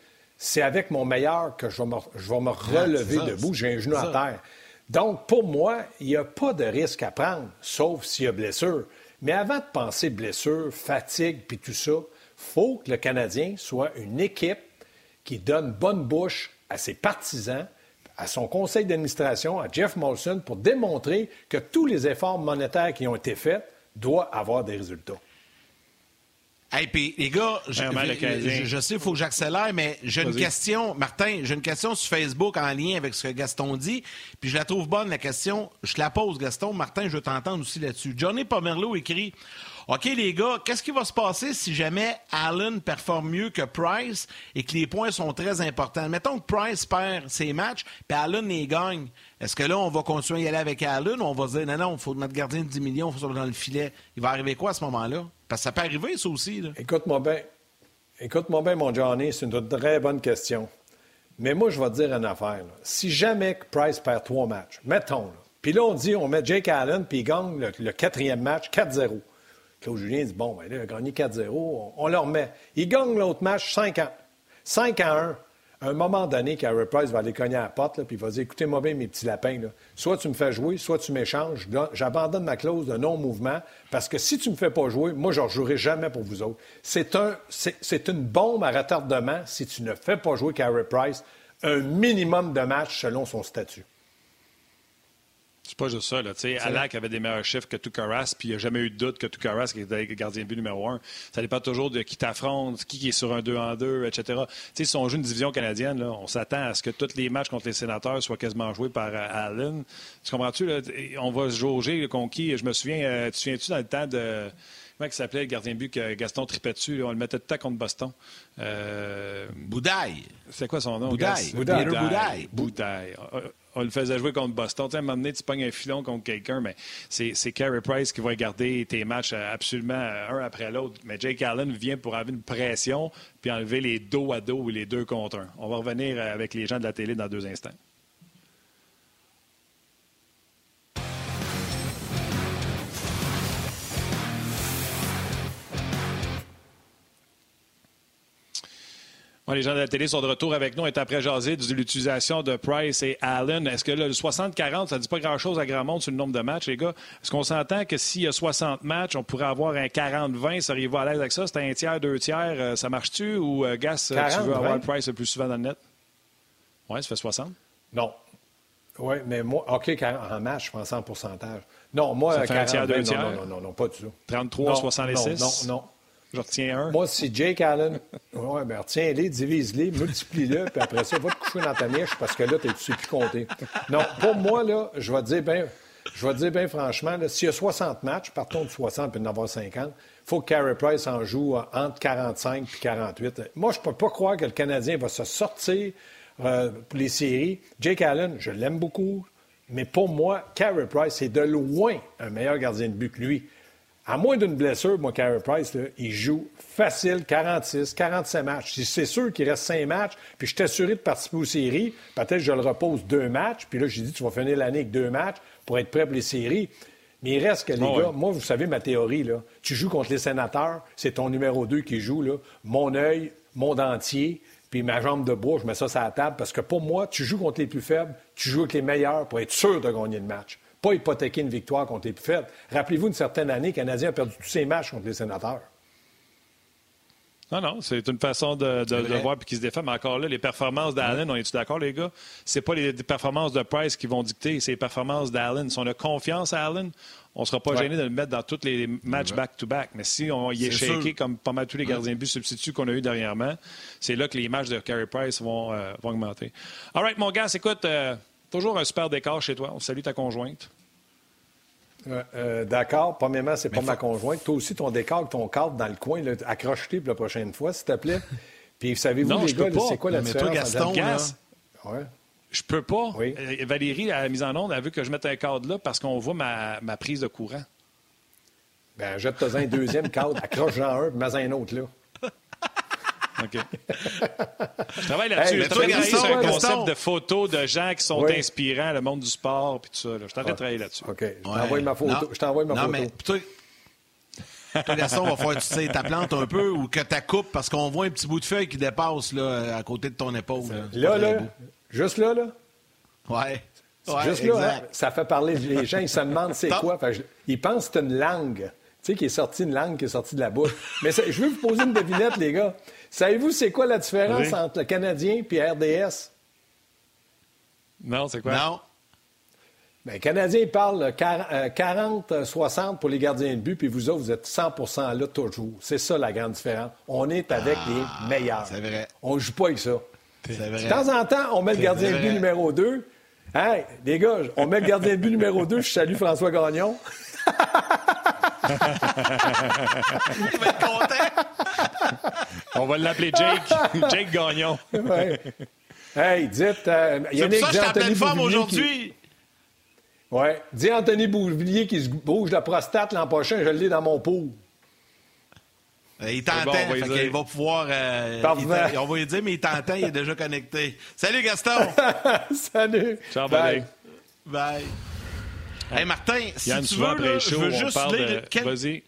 c'est avec mon meilleur que je vais me, relever debout. J'ai un genou à terre. Donc, pour moi, il n'y a pas de risque à prendre, sauf s'il y a blessure. Mais avant de penser blessure, fatigue, puis tout ça, faut que le Canadien soit une équipe qui donne bonne bouche à ses partisans, à son conseil d'administration, à Jeff Molson, pour démontrer que tous les efforts monétaires qui ont été faits doivent avoir des résultats. Hey, puis les gars, je, sais, il faut que j'accélère, mais j'ai une question, Martin, j'ai une question sur Facebook en lien avec ce que Gaston dit, puis je la trouve bonne, la question. Je la pose, Gaston. Martin, je veux t'entendre aussi là-dessus. Johnny Pomerleau écrit OK, les gars, qu'est-ce qui va se passer si jamais Allen performe mieux que Price et que les points sont très importants? Mettons que Price perd ses matchs, puis Allen les gagne. Est-ce que là, on va continuer à y aller avec Allen ou on va dire non, non, il faut notre gardien de 10 millions, il faut dans le filet? Il va arriver quoi à ce moment-là? ça peut arriver, ça aussi. Écoute-moi bien. Écoute-moi bien, mon Johnny, c'est une très bonne question. Mais moi, je vais te dire une affaire. Si jamais Price perd trois matchs, mettons, puis là, on dit, on met Jake Allen, puis il gagne le, quatrième match 4-0. Claude Julien dit, bon, ben là, il a gagné 4-0, on, on, le remet. Il gagne l'autre match 5 à, 5 à 1 à un moment donné, Carey Price va aller cogner à la porte, puis il va dire Écoutez-moi bien, mes petits lapins, soit tu me fais jouer, soit tu m'échanges. J'abandonne ma clause de non-mouvement, parce que si tu ne me fais pas jouer, moi, je ne rejouerai jamais pour vous autres. C'est un, une bombe à retardement si tu ne fais pas jouer Carey Price un minimum de matchs selon son statut. C'est pas juste ça. Là. Alak avait des meilleurs chiffres que Tukaras, puis il n'y a jamais eu de doute que Tukaras qui était gardien de but numéro un. Ça dépend toujours de qui t'affronte, qui est sur un 2 en 2, etc. sais, si on joue une division canadienne, là, on s'attend à ce que tous les matchs contre les sénateurs soient quasiment joués par euh, Allen. Tu comprends-tu? On va se jauger conquis. Je me souviens, euh, tu te souviens-tu dans le temps de. Comment il s'appelait le gardien de but que Gaston tripait dessus? on le mettait tout le temps contre Boston. Euh... Boudaille. C'est quoi son nom? Boudaille. Boudaille. Boudaille. Boudaille. On le faisait jouer contre Boston. Tu sais, à un moment donné, tu pognes un filon contre quelqu'un, mais c'est Carey Price qui va garder tes matchs absolument un après l'autre. Mais Jake Allen vient pour avoir une pression puis enlever les dos à dos ou les deux contre un. On va revenir avec les gens de la télé dans deux instants. Les gens de la télé sont de retour avec nous. Est après jaser de l'utilisation de Price et Allen. Est-ce que le 60-40, ça ne dit pas grand-chose à grand monde sur le nombre de matchs, les gars? Est-ce qu'on s'entend que s'il y a 60 matchs, on pourrait avoir un 40-20? Seriez-vous à l'aise avec ça? C'est un tiers, deux tiers. Euh, ça marche-tu? Ou, euh, Gas, tu veux avoir Price le plus souvent dans le net? Oui, ça fait 60? Non. Oui, mais moi, OK, en match, je pense en pourcentage. Non, moi, ça fait 40, un tiers, deux tiers? Non, non, non, non, pas du tout. 33, 66? Non, non, je retiens un. Moi, si Jake Allen. Oui, bien, retiens-les, divise-les, multiplie-le, puis après ça, va te coucher dans ta niche parce que là, tu ne sais plus compter. Non, pour moi, là, je vais te dire bien. Je vais dire bien franchement, s'il y a 60 matchs, partons de 60 puis d'en avoir 50, il faut que Carey Price en joue entre 45 et 48. Moi, je ne peux pas croire que le Canadien va se sortir euh, pour les séries. Jake Allen, je l'aime beaucoup, mais pour moi, Carey Price est de loin un meilleur gardien de but que lui. À moins d'une blessure, moi, Carey Price, il joue facile 46, 47 matchs. C'est sûr qu'il reste 5 matchs, puis je suis assuré de participer aux séries. Peut-être que je le repose deux matchs, puis là, j'ai dit, tu vas finir l'année avec deux matchs pour être prêt pour les séries. Mais il reste que les ah gars, moi, vous savez ma théorie, là. Tu joues contre les sénateurs, c'est ton numéro 2 qui joue, là. Mon œil, mon dentier, puis ma jambe de bois, je mets ça sur la table parce que pour moi, tu joues contre les plus faibles, tu joues avec les meilleurs pour être sûr de gagner le match pas hypothéquer une victoire contre les plus faibles. Rappelez-vous une certaine année, le Canadien a perdu tous ses matchs contre les sénateurs. Non, non, c'est une façon de, voir puis qui se défend. Mais encore là, les performances d'Allen, on est-tu d'accord, les gars? C'est pas les, performances de Price qui vont dicter, c'est les performances d'Allen. Si on a confiance à Allen, on ne sera pas gêné de le mettre dans tous les matchs back-to-back. Mais si on y est, shaké, comme pas mal tous les gardiens de but substituts qu'on a eu dernièrement, c'est là que les matchs de Carey Price vont, euh, augmenter. All right, mon gars, écoute, euh, Toujours un super décor chez toi. On salue ta conjointe. Euh, euh, d'accord. Premièrement, c'est pas ma conjointe. Toi aussi, ton décor, ton cadre dans le coin, accroche-t-le pour la prochaine fois, s'il te plaît. Puis savez-vous, les gars, c'est quoi la différence? Mais toi, Gaston, ouais. Je peux pas. Euh, Valérie, à la mise en onde, a vu que je mette un cadre là parce qu'on voit ma, ma, prise de courant. Ben, jette-toi un deuxième cadre, accroche-en un, mets un autre là. OK. Je travaille là-dessus. je travaille sur un concept de photos de gens qui sont inspirants, le monde du sport, puis tout ça. Je de travailler là-dessus. OK. Je t'envoie ma photo. Je t'envoie ma non, photo. Mais, toi, toi, Gaston, va falloir que tu sais ta plante un peu ou que ta coupes parce qu'on voit un petit bout de feuille qui dépasse là, à côté de ton épaule. Là, là, juste là, là. Ouais. ouais juste là, hein, ça fait parler les gens. Ils se demandent c'est quoi. ils pensent que c'est une langue. Tu sais, qui est sortie, une langue qui est sortie de la bouche. Mais je veux vous poser une devinette, les gars. Savez-vous c'est quoi la différence entre le Canadien et RDS? Non, c'est quoi? Non. Bien, le Canadien parle 40-60 pour les gardiens de but, puis vous autres, vous êtes 100% là toujours. C'est ça la grande différence. On est avec ah, les meilleurs. C'est vrai. On ne joue pas avec ça. De temps en temps, on met le gardien de but numéro 2. Hey, les gars, on met le gardien de but numéro 2. Je salue François Gagnon. Il va être content. On va l'appeler Jake. Jake Gagnon. Hey, dites. Euh, C'est pour ça que je t'appelle femme aujourd'hui. Oui. Dis Anthony Bouvillier qui se bouge la prostate l'an prochain, je l'ai dans mon pot. Euh, il t'entend, il va pouvoir. Euh, on va lui dire, mais il t'entend, il est déjà connecté. Salut Gaston! Salut! Ciao, bye. Bye. Hey Martin, si tu veux, là, je veux juste lire... Vas-y.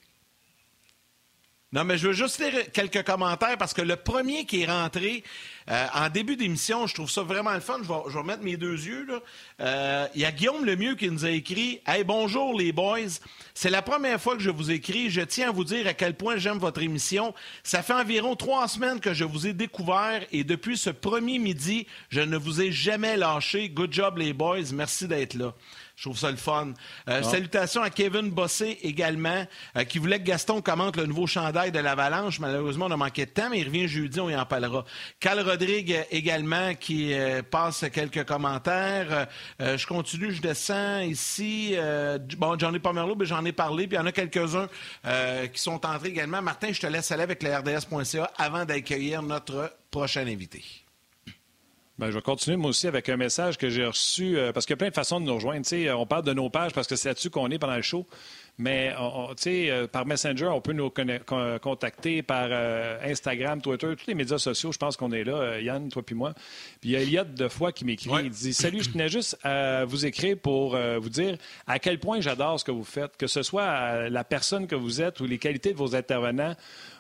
Non, mais je veux juste lire quelques commentaires parce que le premier qui est rentré euh, en début d'émission, je trouve ça vraiment le fun. Je vais, je remettre mes deux yeux. Euh, il y a Guillaume Lemieux qui nous a écrit Hey, bonjour les boys. C'est la première fois que je vous écris. Je tiens à vous dire à quel point j'aime votre émission. Ça fait environ trois semaines que je vous ai découvert et depuis ce premier midi, je ne vous ai jamais lâché. Good job les boys. Merci d'être là. Je trouve ça le fun. Euh, ah. Salutations à Kevin Bossé également, euh, qui voulait que Gaston commente le nouveau chandail de l'Avalanche. Malheureusement, on a manqué de temps, mais il revient jeudi, on y en parlera. Cal Rodrigue également, qui euh, passe quelques commentaires. je continue, je descends ici. bon, j'en ai pas mais j'en ai parlé. Puis il y en a quelques-uns qui sont entrés également. Martin, je te laisse aller avec le RDS.ca avant d'accueillir notre prochain invité. Ben, je vais continuer moi aussi avec un message que j'ai reçu, euh, parce qu'il y a plein de façons de nous rejoindre. on parle de nos pages parce que c'est là-dessus qu'on est pendant le show. Mais euh, par Messenger, on peut nous contacter par euh, Instagram, Twitter, tous les médias sociaux. Je pense qu'on est là, Yann, toi puis moi. Puis il y a Elliot de fois qui m'écrit. Il dit Salut, je tenais juste à vous écrire pour vous dire à quel point j'adore ce que vous faites, que ce soit la personne que vous êtes ou les qualités de vos intervenants.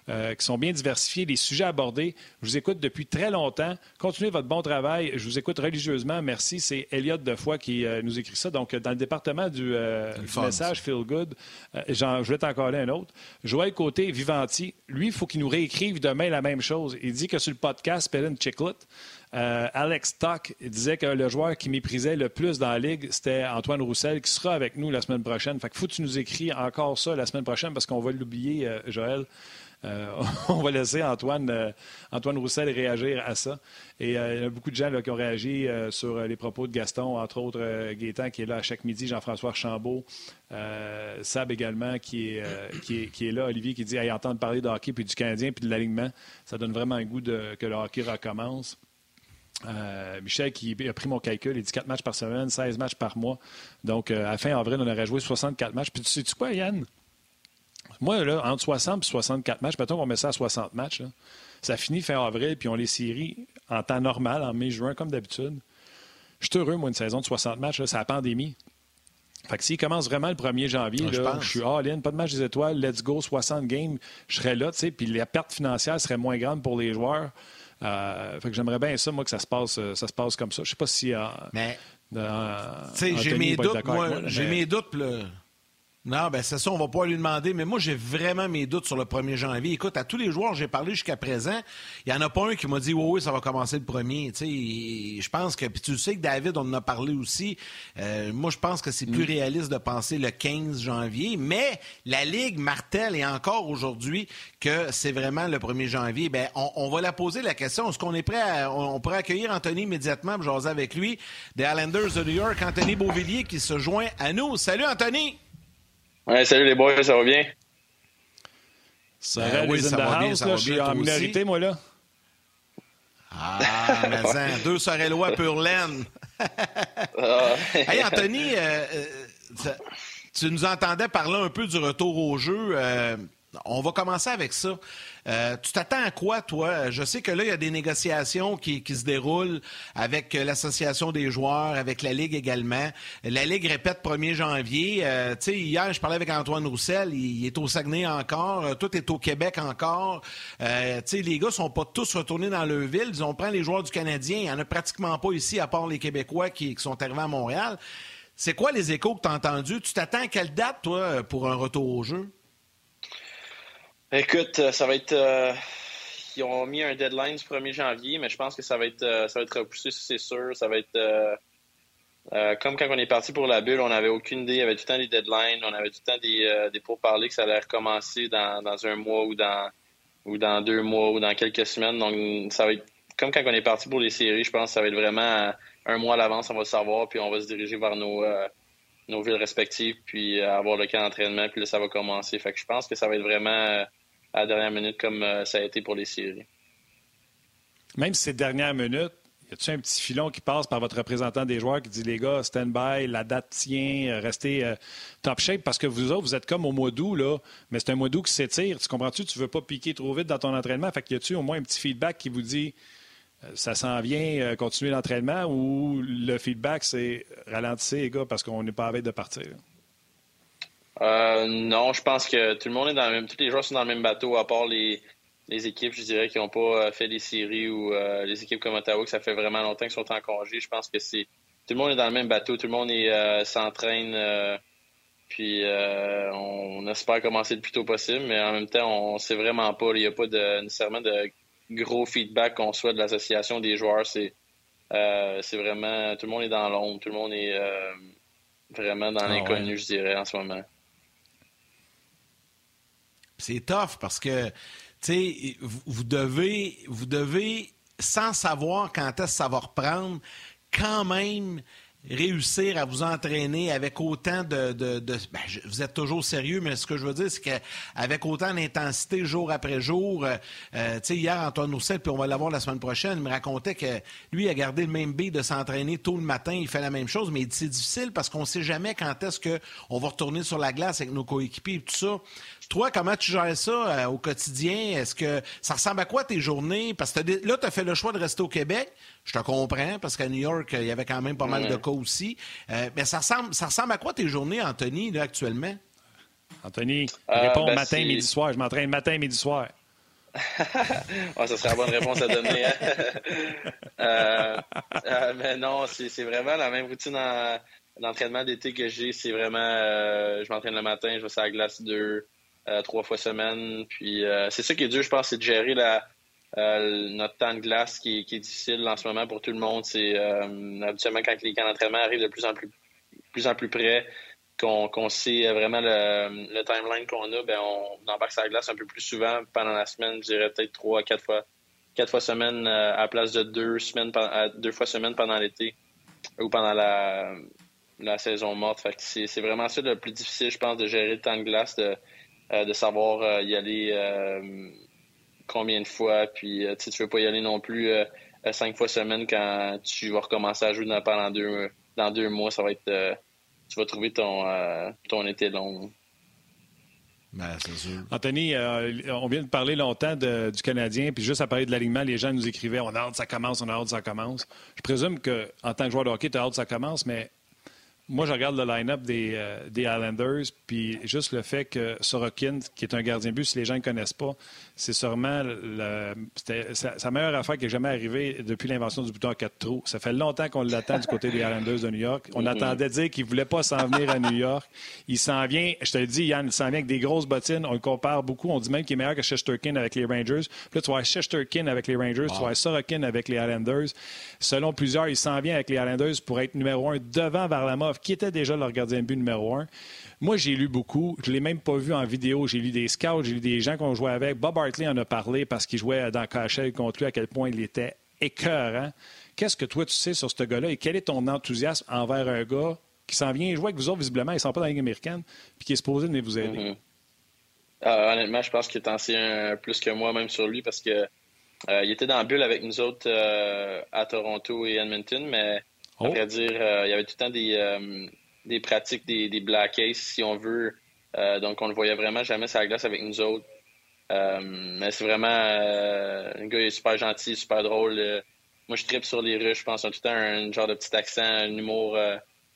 Euh, qui sont bien diversifiés, les sujets abordés. Je vous écoute depuis très longtemps. Continuez votre bon travail. Je vous écoute religieusement. Merci. C'est Elliot Defoy qui euh, nous écrit ça. Donc, dans le département du, euh, message Feel Good, je vais t'en un autre. Joël Côté, Vivanti, lui, il faut qu'il nous réécrive demain la même chose. Il dit que sur le podcast, Pelin Chiclet, Alex Tuck disait que le joueur qui méprisait le plus dans la ligue, c'était Antoine Roussel, qui sera avec nous la semaine prochaine. Fait que faut que tu nous écris encore ça la semaine prochaine parce qu'on va l'oublier, Joël. Euh, on va laisser Antoine, euh, Antoine Roussel réagir à ça. Et euh, il y a beaucoup de gens qui ont réagi sur les propos de Gaston, entre autres Gaétan qui est là à chaque midi, Jean-François Chambault, Sab également qui est, là, Olivier qui dit hey, entendre parler de hockey puis du Canadien puis de l'alignement, ça donne vraiment un goût que le hockey recommence. Michel qui a pris mon calcul, il dit 4 matchs par semaine, 16 matchs par mois. Donc, à fin avril, on aurait joué 64 matchs. Puis tu sais-tu quoi, Yann? Moi, là, entre 60 et 64 matchs, mettons qu'on met ça à 60 matchs, ça finit fin avril, puis on les séries en temps normal, en mai-juin, comme d'habitude. Je suis heureux, moi, une saison de 60 matchs, c'est la pandémie. Fait que s'il commence vraiment le 1er janvier, là, je, suis all-in, pas de match des étoiles, let's go, 60 games, je serais là, tu sais, puis la perte financière serait moins grande pour les joueurs. Euh, fait que j'aimerais bien ça, moi, que ça se passe, euh, ça se passe comme ça. Je sais pas si. Euh, Mais. tu sais, j'ai mes doutes, moi. J'ai mes doutes, là. Non, ben c'est ça, on va pas lui demander, mais moi j'ai vraiment mes doutes sur le 1er janvier. Écoute, à tous les joueurs j'ai parlé jusqu'à présent, il y en a pas un qui m'a dit oui, oui, ça va commencer le premier. Tu je pense que, puis tu sais que David, on en a parlé aussi. Euh, moi, je pense que c'est plus mm. réaliste de penser le 15 janvier, mais la Ligue martèle et encore aujourd'hui que c'est vraiment le 1er janvier. Ben, on, va la poser la question. Est-ce qu'on est prêt à, on, pourrait accueillir Anthony immédiatement, jaser avec lui, des Islanders de New York, Anthony Beauvillier qui se joint à nous. Salut Anthony! Ouais, salut les boys, ça va bien? Ça va, oui, ça va bien, ça va bien. Je suis en minorité, moi, là. Ah, mais ça, deux Sorellois pur laine. Ah. hey, Anthony, euh, euh, tu nous entendais parler un peu du retour au jeu. Euh, on va commencer avec ça. Euh, tu t'attends à quoi, toi? Je sais que là, il y a des négociations qui, se déroulent avec l'Association des joueurs, avec la Ligue également. La Ligue répète 1er janvier. Euh, tu sais, hier, je parlais avec Antoine Roussel. Il, est au Saguenay encore. Euh, tout est au Québec encore. tu sais, les gars sont pas tous retournés dans leur ville. Ils ont pris les joueurs du Canadien. Il n'y en a pratiquement pas ici, à part les Québécois qui sont arrivés à Montréal. C'est quoi les échos que tu as entendus? Tu t'attends à quelle date, toi, pour un retour au jeu? Écoute, euh, ça va être. Euh, ils ont mis un deadline du 1er janvier, mais je pense que ça va être, euh, ça va être repoussé, c'est sûr. Ça va être. comme quand on est parti pour la bulle, on n'avait aucune idée. Il y avait tout le temps des deadlines, on avait tout le temps des, des pourparlers que ça allait recommencer dans, dans, un mois ou dans, ou dans deux mois ou dans quelques semaines. Donc, ça va être comme quand on est parti pour les séries. Je pense que ça va être vraiment un mois à l'avance, on va savoir, puis on va se diriger vers nos, nos villes respectives, puis avoir le camp d'entraînement, puis là, ça va commencer. Fait que je pense que ça va être vraiment à la dernière minute comme euh, ça a été pour les séries. Même si c'est dernière minute, y a-t-il un petit filon qui passe par votre représentant des joueurs qui dit les gars, stand by, la date tient, euh, restez euh, top shape? Parce que vous autres, vous êtes comme au mois d'août, là, mais c'est un mois d'août qui s'étire. Tu comprends-tu? Tu veux pas piquer trop vite dans ton entraînement. Fait qu'il y a-tu au moins un petit feedback qui vous dit ça s'en vient, continuer l'entraînement ou le feedback, c'est ralentissez les gars parce qu'on n'est pas avec de partir? Euh, non, je pense que tout le monde est dans le même. Tous les joueurs sont dans le même bateau, à part les, les équipes, je dirais, qui n'ont pas euh, fait des séries ou euh, les équipes comme Ottawa, que ça fait vraiment longtemps qu'ils sont en congé. Je pense que c'est. Tout le monde est dans le même bateau, tout le monde est s'entraîne. puis on, espère commencer le plus tôt possible, mais en même temps, on sait vraiment pas. Il n'y a pas de, nécessairement de gros feedback qu'on soit de l'association des joueurs. C'est c'est vraiment. Tout le monde est dans l'ombre, tout le monde est vraiment dans ah l'inconnu, je dirais, en ce moment. C'est tough parce que, tu sais, vous, devez, vous devez, sans savoir quand est-ce que ça va reprendre, quand même réussir à vous entraîner avec autant de... ben, vous êtes toujours sérieux, mais ce que je veux dire, c'est qu'avec autant d'intensité jour après jour, euh, euh, tu sais, hier, Antoine Roussel, puis on va l'avoir la semaine prochaine, il me racontait que lui a gardé le même B de s'entraîner tôt le matin, il fait la même chose, mais c'est difficile parce qu'on ne sait jamais quand est-ce qu'on va retourner sur la glace avec nos coéquipiers et tout ça. Toi, comment tu gères ça euh, au quotidien? Est-ce que ça ressemble à quoi tes journées? Parce que là, tu as fait le choix de rester au Québec. Je te comprends, parce qu'à New York, il y avait quand même pas mal de cas aussi. Euh, mais ça ressemble, ça ressemble à quoi tes journées, Anthony, là, actuellement? Anthony, euh, réponds ben, matin, midi, soir. Je m'entraîne matin, midi, soir. ça serait la bonne réponse à donner. Hein? mais non, c'est vraiment la même routine d'entraînement d'été que j'ai. C'est vraiment, je m'entraîne le matin, je vais sur la glace deux, euh, trois fois semaine. Puis euh, c'est ça qui est dur, je pense, c'est de gérer la, euh, notre temps de glace qui, est difficile en ce moment pour tout le monde. C'est habituellement quand les camps d'entraînement arrivent de plus en plus, plus en plus près, qu'on sait vraiment le, timeline qu'on a, ben on embarque sa glace un peu plus souvent pendant la semaine. Je dirais peut-être trois, quatre fois, quatre fois semaine à la place de deux semaines, deux fois semaine pendant l'été ou pendant la, la saison morte. c'est vraiment ça le plus difficile, je pense, de gérer le temps de glace, euh, de savoir euh, y aller euh, combien de fois. Puis tu ne veux pas y aller non plus cinq fois semaine quand tu vas recommencer à jouer dans, pendant deux, dans deux mois. Ça va être. tu vas trouver ton, ton été long. Ben, sûr. Anthony, on vient de parler longtemps du Canadien, puis juste à parler de l'alignement, les gens nous écrivaient on a hâte ça commence, on a hâte ça commence. Je présume qu'en tant que joueur de hockey, tu as hâte ça commence, mais moi, je regarde le line-up des, euh, des Islanders, puis juste le fait que Sorokin, qui est un gardien but, si les gens ne connaissent pas, c'est sûrement sa, meilleure affaire qui est jamais arrivée depuis l'invention du bouton 4 trous. Ça fait longtemps qu'on l'attend du côté des Islanders de New York. On mm-hmm. attendait dire qu'il ne voulait pas s'en venir à New York. Il s'en vient, je te le dis, Yann, il s'en vient avec des grosses bottines. On le compare beaucoup. On dit même qu'il est meilleur que Shesterkin avec les Rangers. Puis là, tu vois Shesterkin avec les Rangers, tu vois Sorokin avec les Islanders. Selon plusieurs, il s'en vient avec les Islanders pour être numéro un devant Varlamov, qui était déjà leur gardien de but numéro un. Moi, j'ai lu beaucoup. Je ne l'ai même pas vu en vidéo. J'ai lu des scouts, j'ai lu des gens qu'on jouait avec. Bob Hartley en a parlé parce qu'il jouait dans KHL contre lui à quel point il était écœurant. Qu'est-ce que toi, tu sais sur ce gars-là et quel est ton enthousiasme envers un gars qui s'en vient jouer avec vous autres, visiblement, il ne sent pas dans la Ligue américaine, puis qui est supposé venir vous aider? Mm-hmm. Ah, honnêtement, je pense qu'il est ancien plus que moi, même sur lui, parce que euh, il était dans la bulle avec nous autres euh, à Toronto et Edmonton, mais à oh. vrai dire, euh, il y avait tout le temps des, des pratiques des, des Black Ace, si on veut. Euh, donc, on le voyait vraiment jamais sur la glace avec nous autres. Euh, mais c'est vraiment euh, un gars super gentil, super drôle. moi, je tripe sur les Russes. Je pense qu'ils ont tout le un, genre de petit accent, un humour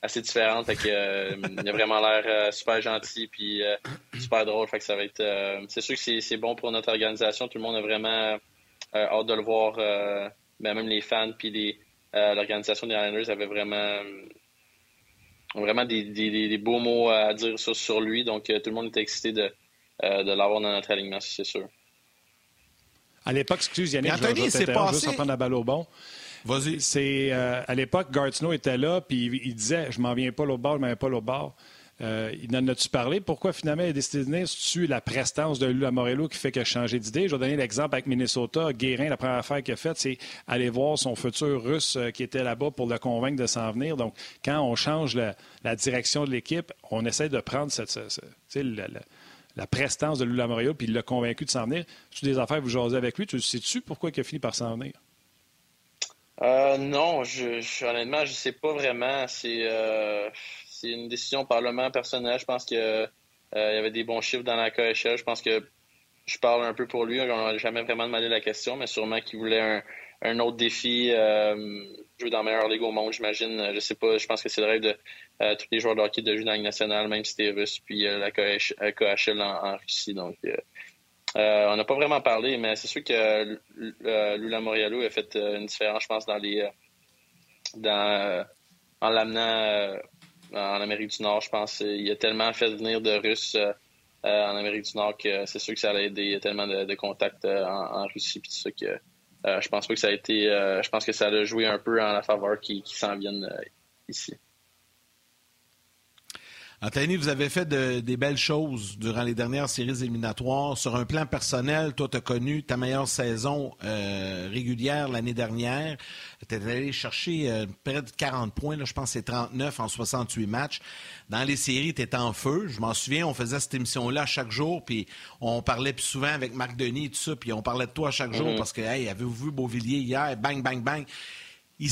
assez différent. Fait il a vraiment l'air super gentil puis super drôle. Fait que ça va être. c'est sûr que c'est bon pour notre organisation. Tout le monde a vraiment hâte de le voir. Ben, même les fans puis l'organisation des Islanders avait vraiment vraiment des, beaux mots à dire sur, lui. Donc, euh, tout le monde était excité de, euh, de l'avoir dans notre alignement, c'est sûr. À l'époque, excuse Yannick, Anthony, je vais juste en prendre la balle au bon. Vas-y. C'est, euh, à l'époque, Gartino était là, puis il disait Je m'en viens pas l'autre bord, je m'en viens pas l'autre bord. Euh, il en a-tu parlé? Pourquoi finalement il a décidé de venir? C'est-tu la prestance de Lula Morello qui fait qu'il a changé d'idée? Je vais donner l'exemple avec Minnesota. Guérin, la première affaire qu'il a faite, c'est aller voir son futur russe euh, qui était là-bas pour le convaincre de s'en venir. Donc, quand on change la, direction de l'équipe, on essaie de prendre cette, la, prestance de Lula Morello puis il l'a convaincu de s'en venir. C'est des affaires que vous jasez avec lui? Tu sais-tu pourquoi il a fini par s'en venir? Euh, non, je, honnêtement, je ne sais pas vraiment. C'est c'est une décision parlement personnelle. Je pense qu'il euh, y avait des bons chiffres dans la KHL. Je pense que je parle un peu pour lui. On n'a jamais vraiment demandé la question, mais sûrement qu'il voulait un, autre défi. Euh, jouer dans le meilleur ligue au monde, j'imagine. Je sais pas. Je pense que c'est le rêve de euh, tous les joueurs de hockey de jouer dans la Ligue nationale, même si c'était russe, puis la KHL, en, Russie. Donc, on n'a pas vraiment parlé, mais c'est sûr que Lula Moriallo a fait une différence, je pense, dans les dans en l'amenant en Amérique du Nord, je pense. Il a tellement fait venir de Russes euh, euh, en Amérique du Nord que c'est sûr que ça a aidé. Il y a tellement de, contacts euh, en, Russie puis ça que je pense pas que ça a été. je pense que ça a joué un peu en la faveur qui, s'en viennent ici. Anthony, vous avez fait des belles choses durant les dernières séries éliminatoires. Sur un plan personnel, toi, tu as connu ta meilleure saison euh, régulière l'année dernière. Tu es allé chercher euh, près de 40 points, là, je pense que c'est 39 en 68 matchs. Dans les séries, tu étais en feu. Je m'en souviens, on faisait cette émission-là chaque jour, puis on parlait plus souvent avec Marc Denis et tout ça, puis on parlait de toi chaque jour mm-hmm. parce que, hey, avez-vous vu Beauvilliers hier? Bang, bang, bang. Il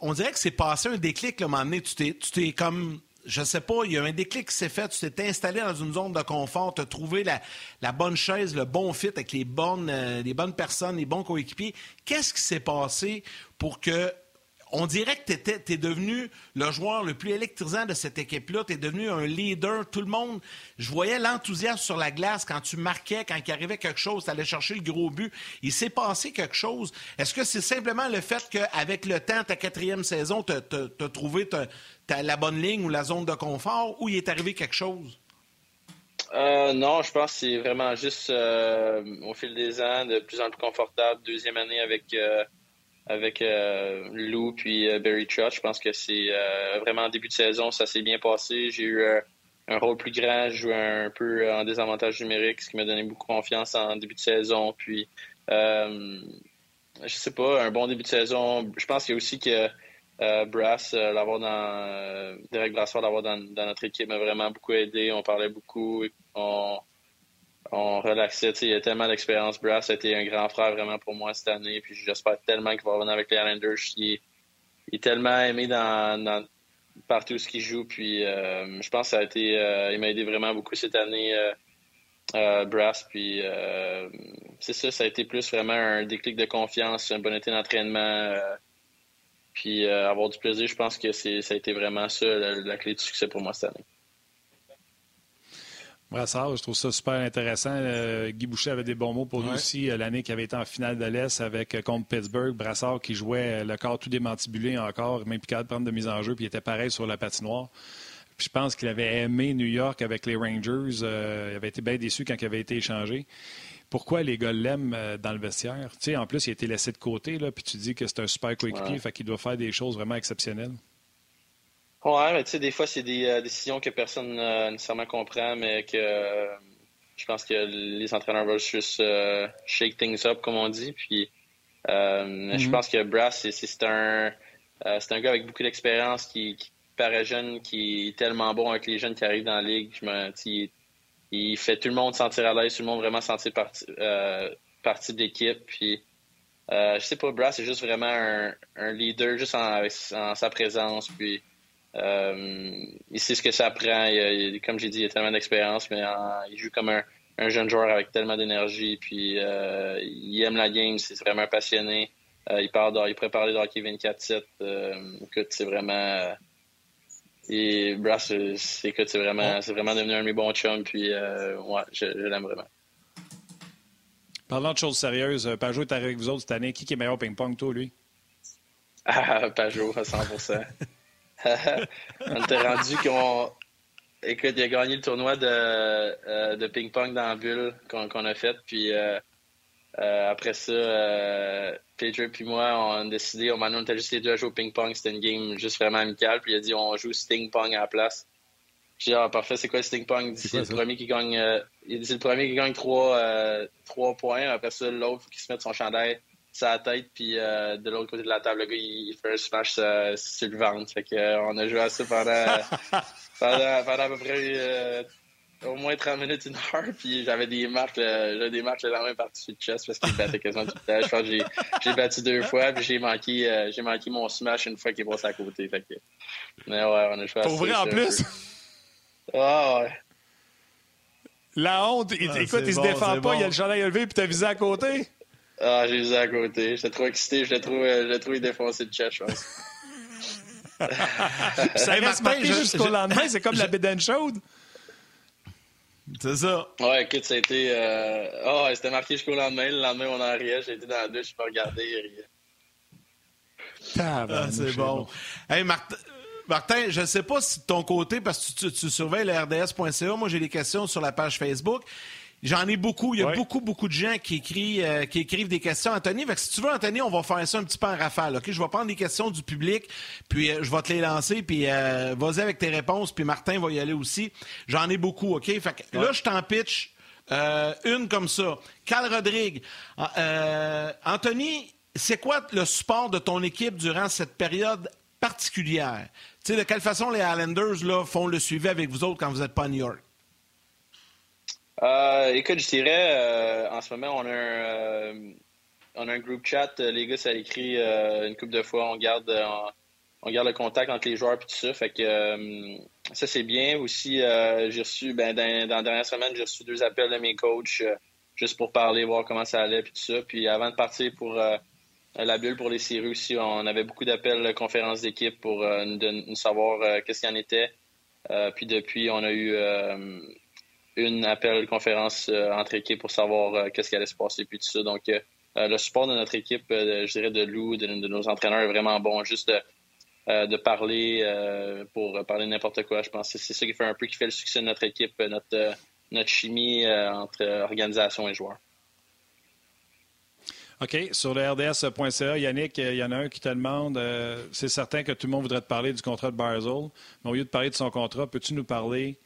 on dirait que c'est passé un déclic, le moment donné. Tu t'es comme je sais pas, il y a un déclic qui s'est fait, tu t'es installé dans une zone de confort, tu as trouvé la, bonne chaise, le bon fit avec les bonnes, euh, les bonnes personnes, les bons coéquipiers. Qu'est-ce qui s'est passé pour que on dirait que tu es devenu le joueur le plus électrisant de cette équipe-là. Tu es devenu un leader. Tout le monde, je voyais l'enthousiasme sur la glace quand tu marquais, quand il arrivait quelque chose, tu allais chercher le gros but. Il s'est passé quelque chose. Est-ce que c'est simplement le fait qu'avec le temps, ta quatrième saison, tu as, trouvé la bonne ligne ou la zone de confort ou il est arrivé quelque chose? Euh, non, je pense que c'est vraiment juste euh, au fil des ans, de plus en plus confortable. Deuxième année avec euh, Lou puis Barry Trotz. Je pense que c'est vraiment en début de saison, ça s'est bien passé. J'ai eu un rôle plus grand, je jouais un peu en désavantage numérique, ce qui m'a donné beaucoup confiance en début de saison. Puis, je sais pas, un bon début de saison. Je pense qu'il y a aussi que Brass, l'avoir dans Derek Brassard, l'avoir dans, dans, notre équipe m'a vraiment beaucoup aidé. On parlait beaucoup. On, on relaxait. Il y a tellement d'expérience. Brass a été un grand frère vraiment pour moi cette année. Puis j'espère tellement qu'il va revenir avec les Islanders. Il est, tellement aimé dans, partout où il joue. Euh, je pense que ça a été. Euh, m'a aidé vraiment beaucoup cette année, euh, Brass. Puis c'est ça, ça a été plus vraiment un déclic de confiance, une bonne été d'entraînement. Puis avoir du plaisir, je pense que ça a été vraiment ça la clé du succès pour moi cette année. Brassard, je trouve ça super intéressant. Euh, Guy Boucher avait des bons mots pour lui aussi euh, l'année qui avait été en finale de l'Est avec euh, contre Pittsburgh. Brassard qui jouait le corps tout démantibulé encore, même plus de prendre de mise en jeu, puis il était pareil sur la patinoire. Puis je pense qu'il avait aimé New York avec les Rangers. il avait été bien déçu quand il avait été échangé. Pourquoi les gars l'aiment dans le vestiaire? Tu sais, en plus, il a été laissé de côté, là, puis tu dis que c'est un super coéquipier, fait qu'il doit faire des choses vraiment exceptionnelles. Ouais, mais tu sais, des fois, c'est des euh, décisions que personne euh, nécessairement comprend, mais que euh, je pense que les entraîneurs veulent juste shake things up, comme on dit. Puis, je mm-hmm. pense que Brass, c'est un, c'est un gars avec beaucoup d'expérience qui, paraît jeune, qui est tellement bon avec les jeunes qui arrivent dans la ligue. Je me, il, il fait tout le monde sentir à l'aise, tout le monde vraiment sentir partie, partie de l'équipe. Puis, je sais pas, Brass, c'est juste vraiment un, leader, juste en, sa présence. Puis, euh, il sait ce que ça prend. comme j'ai dit, il a tellement d'expérience, mais il joue comme un, jeune joueur avec tellement d'énergie. Puis euh, il aime la game, c'est vraiment passionné. Euh, il, parle il pourrait parler de hockey 24-7. écoute, c'est vraiment. Et Brass, c'est vraiment, c'est vraiment devenu un de mes bons chums. Puis ouais, je, l'aime vraiment. Parlant de choses sérieuses, Pajot est avec vous autres cette année. Qui est meilleur ping-pong, toi, lui? Ah, Pajot, à 100% on était rendu qu'on. Écoute, il a gagné le tournoi de, euh, de ping-pong dans la bulle qu'on a fait. Puis euh, euh, après ça, Pedro puis moi, on a décidé, on, on était juste les deux à jouer au ping-pong. C'était une game juste vraiment amicale. Puis il a dit, on joue Sting-Pong à la place. J'ai dit, ah, parfait, c'est quoi le Sting-Pong? Le premier qui gagne, il dit, le premier qui gagne trois, trois points. Après ça, l'autre, qu'il se mette son chandail sa tête, puis euh, de l'autre côté de la table, le gars, il, fait un smash euh, sur le ventre. Fait que, euh, on a joué à ça pendant, pendant, à peu près au moins 30 minutes, une heure, puis j'avais des marques, là, des marques le lendemain parti sur le chest parce qu'il battait quasiment tout le temps. Je pense que j'ai battu deux fois, puis j'ai manqué, j'ai manqué mon smash une fois qu'il est passé à côté. Fait que, mais ouais, on a à Pour vrai, en plus? Ah ouais. La honte, ah, écoute, il se défend pas, il a le chandail élevé, puis t'as visé à côté? Ah, j'ai vu à côté. J'étais trop excité. Je l'ai trouvé, trouvé défoncé de chat, je pense. ça reste marqué jusqu'au lendemain. C'est comme la bédaine chaude. C'est ça. Ouais, écoute, ça a été. Euh... Oh, c'était marqué jusqu'au lendemain. Le lendemain, on en riait. J'ai été dans la douche, je pas regardé, il riait. Ah, c'est bon. Hey, Martin. Martin, je ne sais pas si de ton côté, parce que tu, tu surveilles le RDS.ca, moi j'ai des questions sur la page Facebook. J'en ai beaucoup. Il y a beaucoup, beaucoup de gens qui écrivent, euh, qui écrivent des questions. Anthony, si tu veux, Anthony, on va faire ça un petit peu en rafale. Ok, Je vais prendre des questions du public, puis euh, je vais te les lancer, puis euh, vas-y avec tes réponses, puis Martin va y aller aussi. J'en ai beaucoup, OK? Fait que là, je t'en pitch une comme ça. Cal Rodrigue. Anthony, c'est quoi le support de ton équipe durant cette période particulière? Tu sais, de quelle façon les Islanders là, font le suivi avec vous autres quand vous n'êtes pas à New York? Euh, écoute, je dirais, euh, en ce moment, on a un, euh, on a un groupe chat. Les gars, ça écrit une couple de fois. On garde, on, garde le contact entre les joueurs et tout ça. Fait que ça, c'est bien. Aussi, j'ai reçu, ben, dans, la dernière semaine, j'ai reçu deux appels de mes coachs juste pour parler, voir comment ça allait puis tout ça. Puis avant de partir pour la bulle pour les séries aussi, on avait beaucoup d'appels conférences d'équipe pour nous, savoir qu'est-ce qu'il y en était. puis depuis, on a eu une appel conférence euh, entre équipes pour savoir euh, qu'est-ce qui allait se passer puis tout ça. Donc euh, le support de notre équipe, je dirais de Lou, de, nos entraîneurs est vraiment bon. Juste de, parler pour parler de n'importe quoi. Je pense que c'est ça qui fait un peu qui fait le succès de notre équipe, notre, notre chimie entre organisation et joueurs. OK. Sur le RDS.ca, Yannick, il y en a un qui te demande c'est certain que tout le monde voudrait te parler du contrat de Barzell, mais au lieu de parler de son contrat, peux-tu nous parler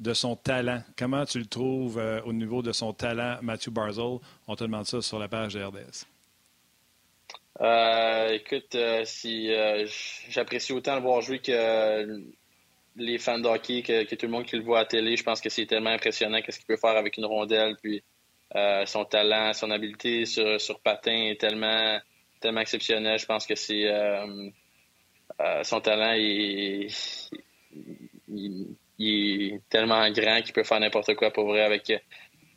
de son talent. Comment tu le trouves euh, au niveau de son talent, Matthew Barzell? On te demande ça sur la page de RDS. Euh, écoute, euh, si j'apprécie autant le voir jouer que les fans de hockey, que, tout le monde qui le voit à télé, je pense que c'est tellement impressionnant qu'est-ce qu'il peut faire avec une rondelle, puis son talent, son habileté sur, patin est tellement, tellement exceptionnel. Je pense que c'est son talent est, est tellement grand qu'il peut faire n'importe quoi pour vrai avec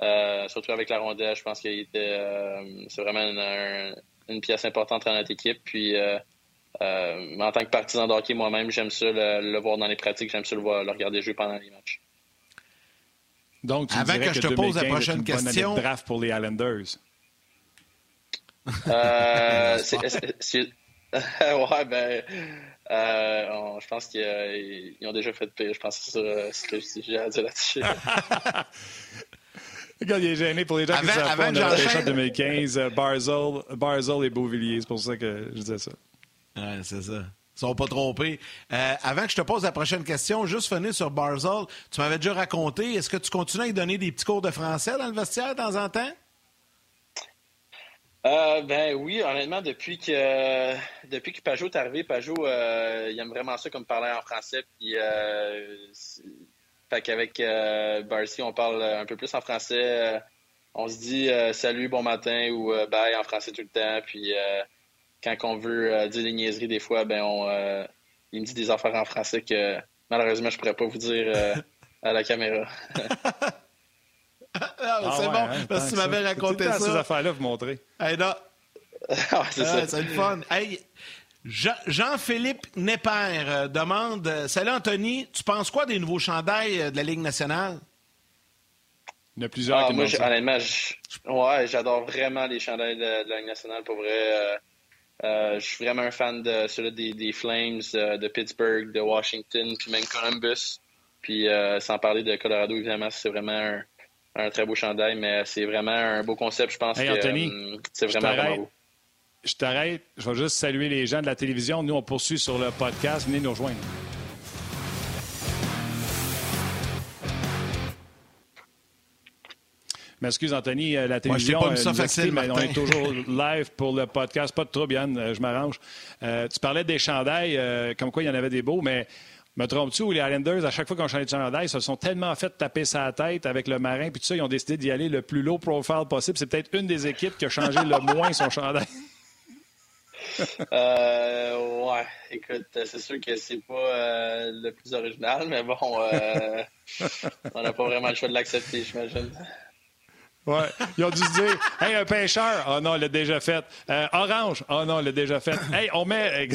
euh, surtout avec la rondelle. Je pense qu'il était euh, c'est vraiment une, pièce importante dans notre équipe. Puis euh, en tant que partisan de hockey moi-même, j'aime ça le, voir dans les pratiques, j'aime ça le, voir, le regarder jouer pendant les matchs. Donc, tu Avant que, je te pose la prochaine question. draft pour les Islanders. Euh, ouais, ben, euh, je pense qu'ils ont déjà fait pire. Je pense que c'est ce que j'ai à dire là-dessus. Regarde, il est gêné pour les gens qui savent pas. On a 2015, euh, Barzell, et Beauvilliers. C'est pour ça que je disais ça. Ouais, c'est ça. Ils sont pas trompés. Euh, avant que je te pose la prochaine question, juste venir sur Barzell, tu m'avais déjà raconté, est-ce que tu continues à lui donner des petits cours de français dans le vestiaire de temps en temps? Euh, ben oui, honnêtement, depuis que depuis que Pajot est arrivé, Pajot, euh, il aime vraiment ça comme parler en français. Puis, euh, fait qu'avec euh, Barcy, on parle un peu plus en français. on se dit salut, bon matin ou bye en français tout le temps. Puis quand on veut dire des niaiseries des fois, ben on il me dit des affaires en français que malheureusement je pourrais pas vous dire à la caméra. Ah, c'est bon, hein, parce que tu m'avais raconté ça. ces affaires-là, vous montrer. Hey, non. Ah, c'est ah, fun. Hey, Jean-Philippe Nepper euh, demande euh, Salut Anthony, tu penses quoi des nouveaux chandails euh, de la Ligue nationale Il y en a plusieurs ah, qui Moi, honnêtement, ouais, j'adore vraiment les chandails de, la Ligue nationale. Pour vrai, je suis vraiment un fan de ceux des, des, Flames, de Pittsburgh, de Washington, puis même Columbus. Puis sans parler de Colorado, évidemment, c'est vraiment un un très beau chandail, mais c'est vraiment un beau concept. Je pense que euh, c'est vraiment, beau. Je t'arrête. Je vais juste saluer les gens de la télévision. Nous, on poursuit sur le podcast. Venez nous rejoindre. M'excuse, Anthony, euh, la télévision, Moi, pas ça facile, mais on est toujours live pour le podcast. Pas de trouble, Yann, euh, je m'arrange. tu parlais des chandails, comme quoi il y en avait des beaux, mais me trompes-tu ou les Islanders, à chaque fois qu'on changeait de chandail, se sont tellement fait taper sa tête avec le marin, puis tout ça, ils ont décidé d'y aller le plus low profile possible. C'est peut-être une des équipes qui a changé le moins son chandail. euh, ouais, écoute, c'est sûr que c'est pas euh, le plus original, mais bon, euh, on n'a pas vraiment le choix de l'accepter, j'imagine. Ouais, ils ont dû se dire, hey, un pêcheur, oh non, il l'a déjà fait. Euh, orange, oh non, il l'a déjà fait. Hey, on met.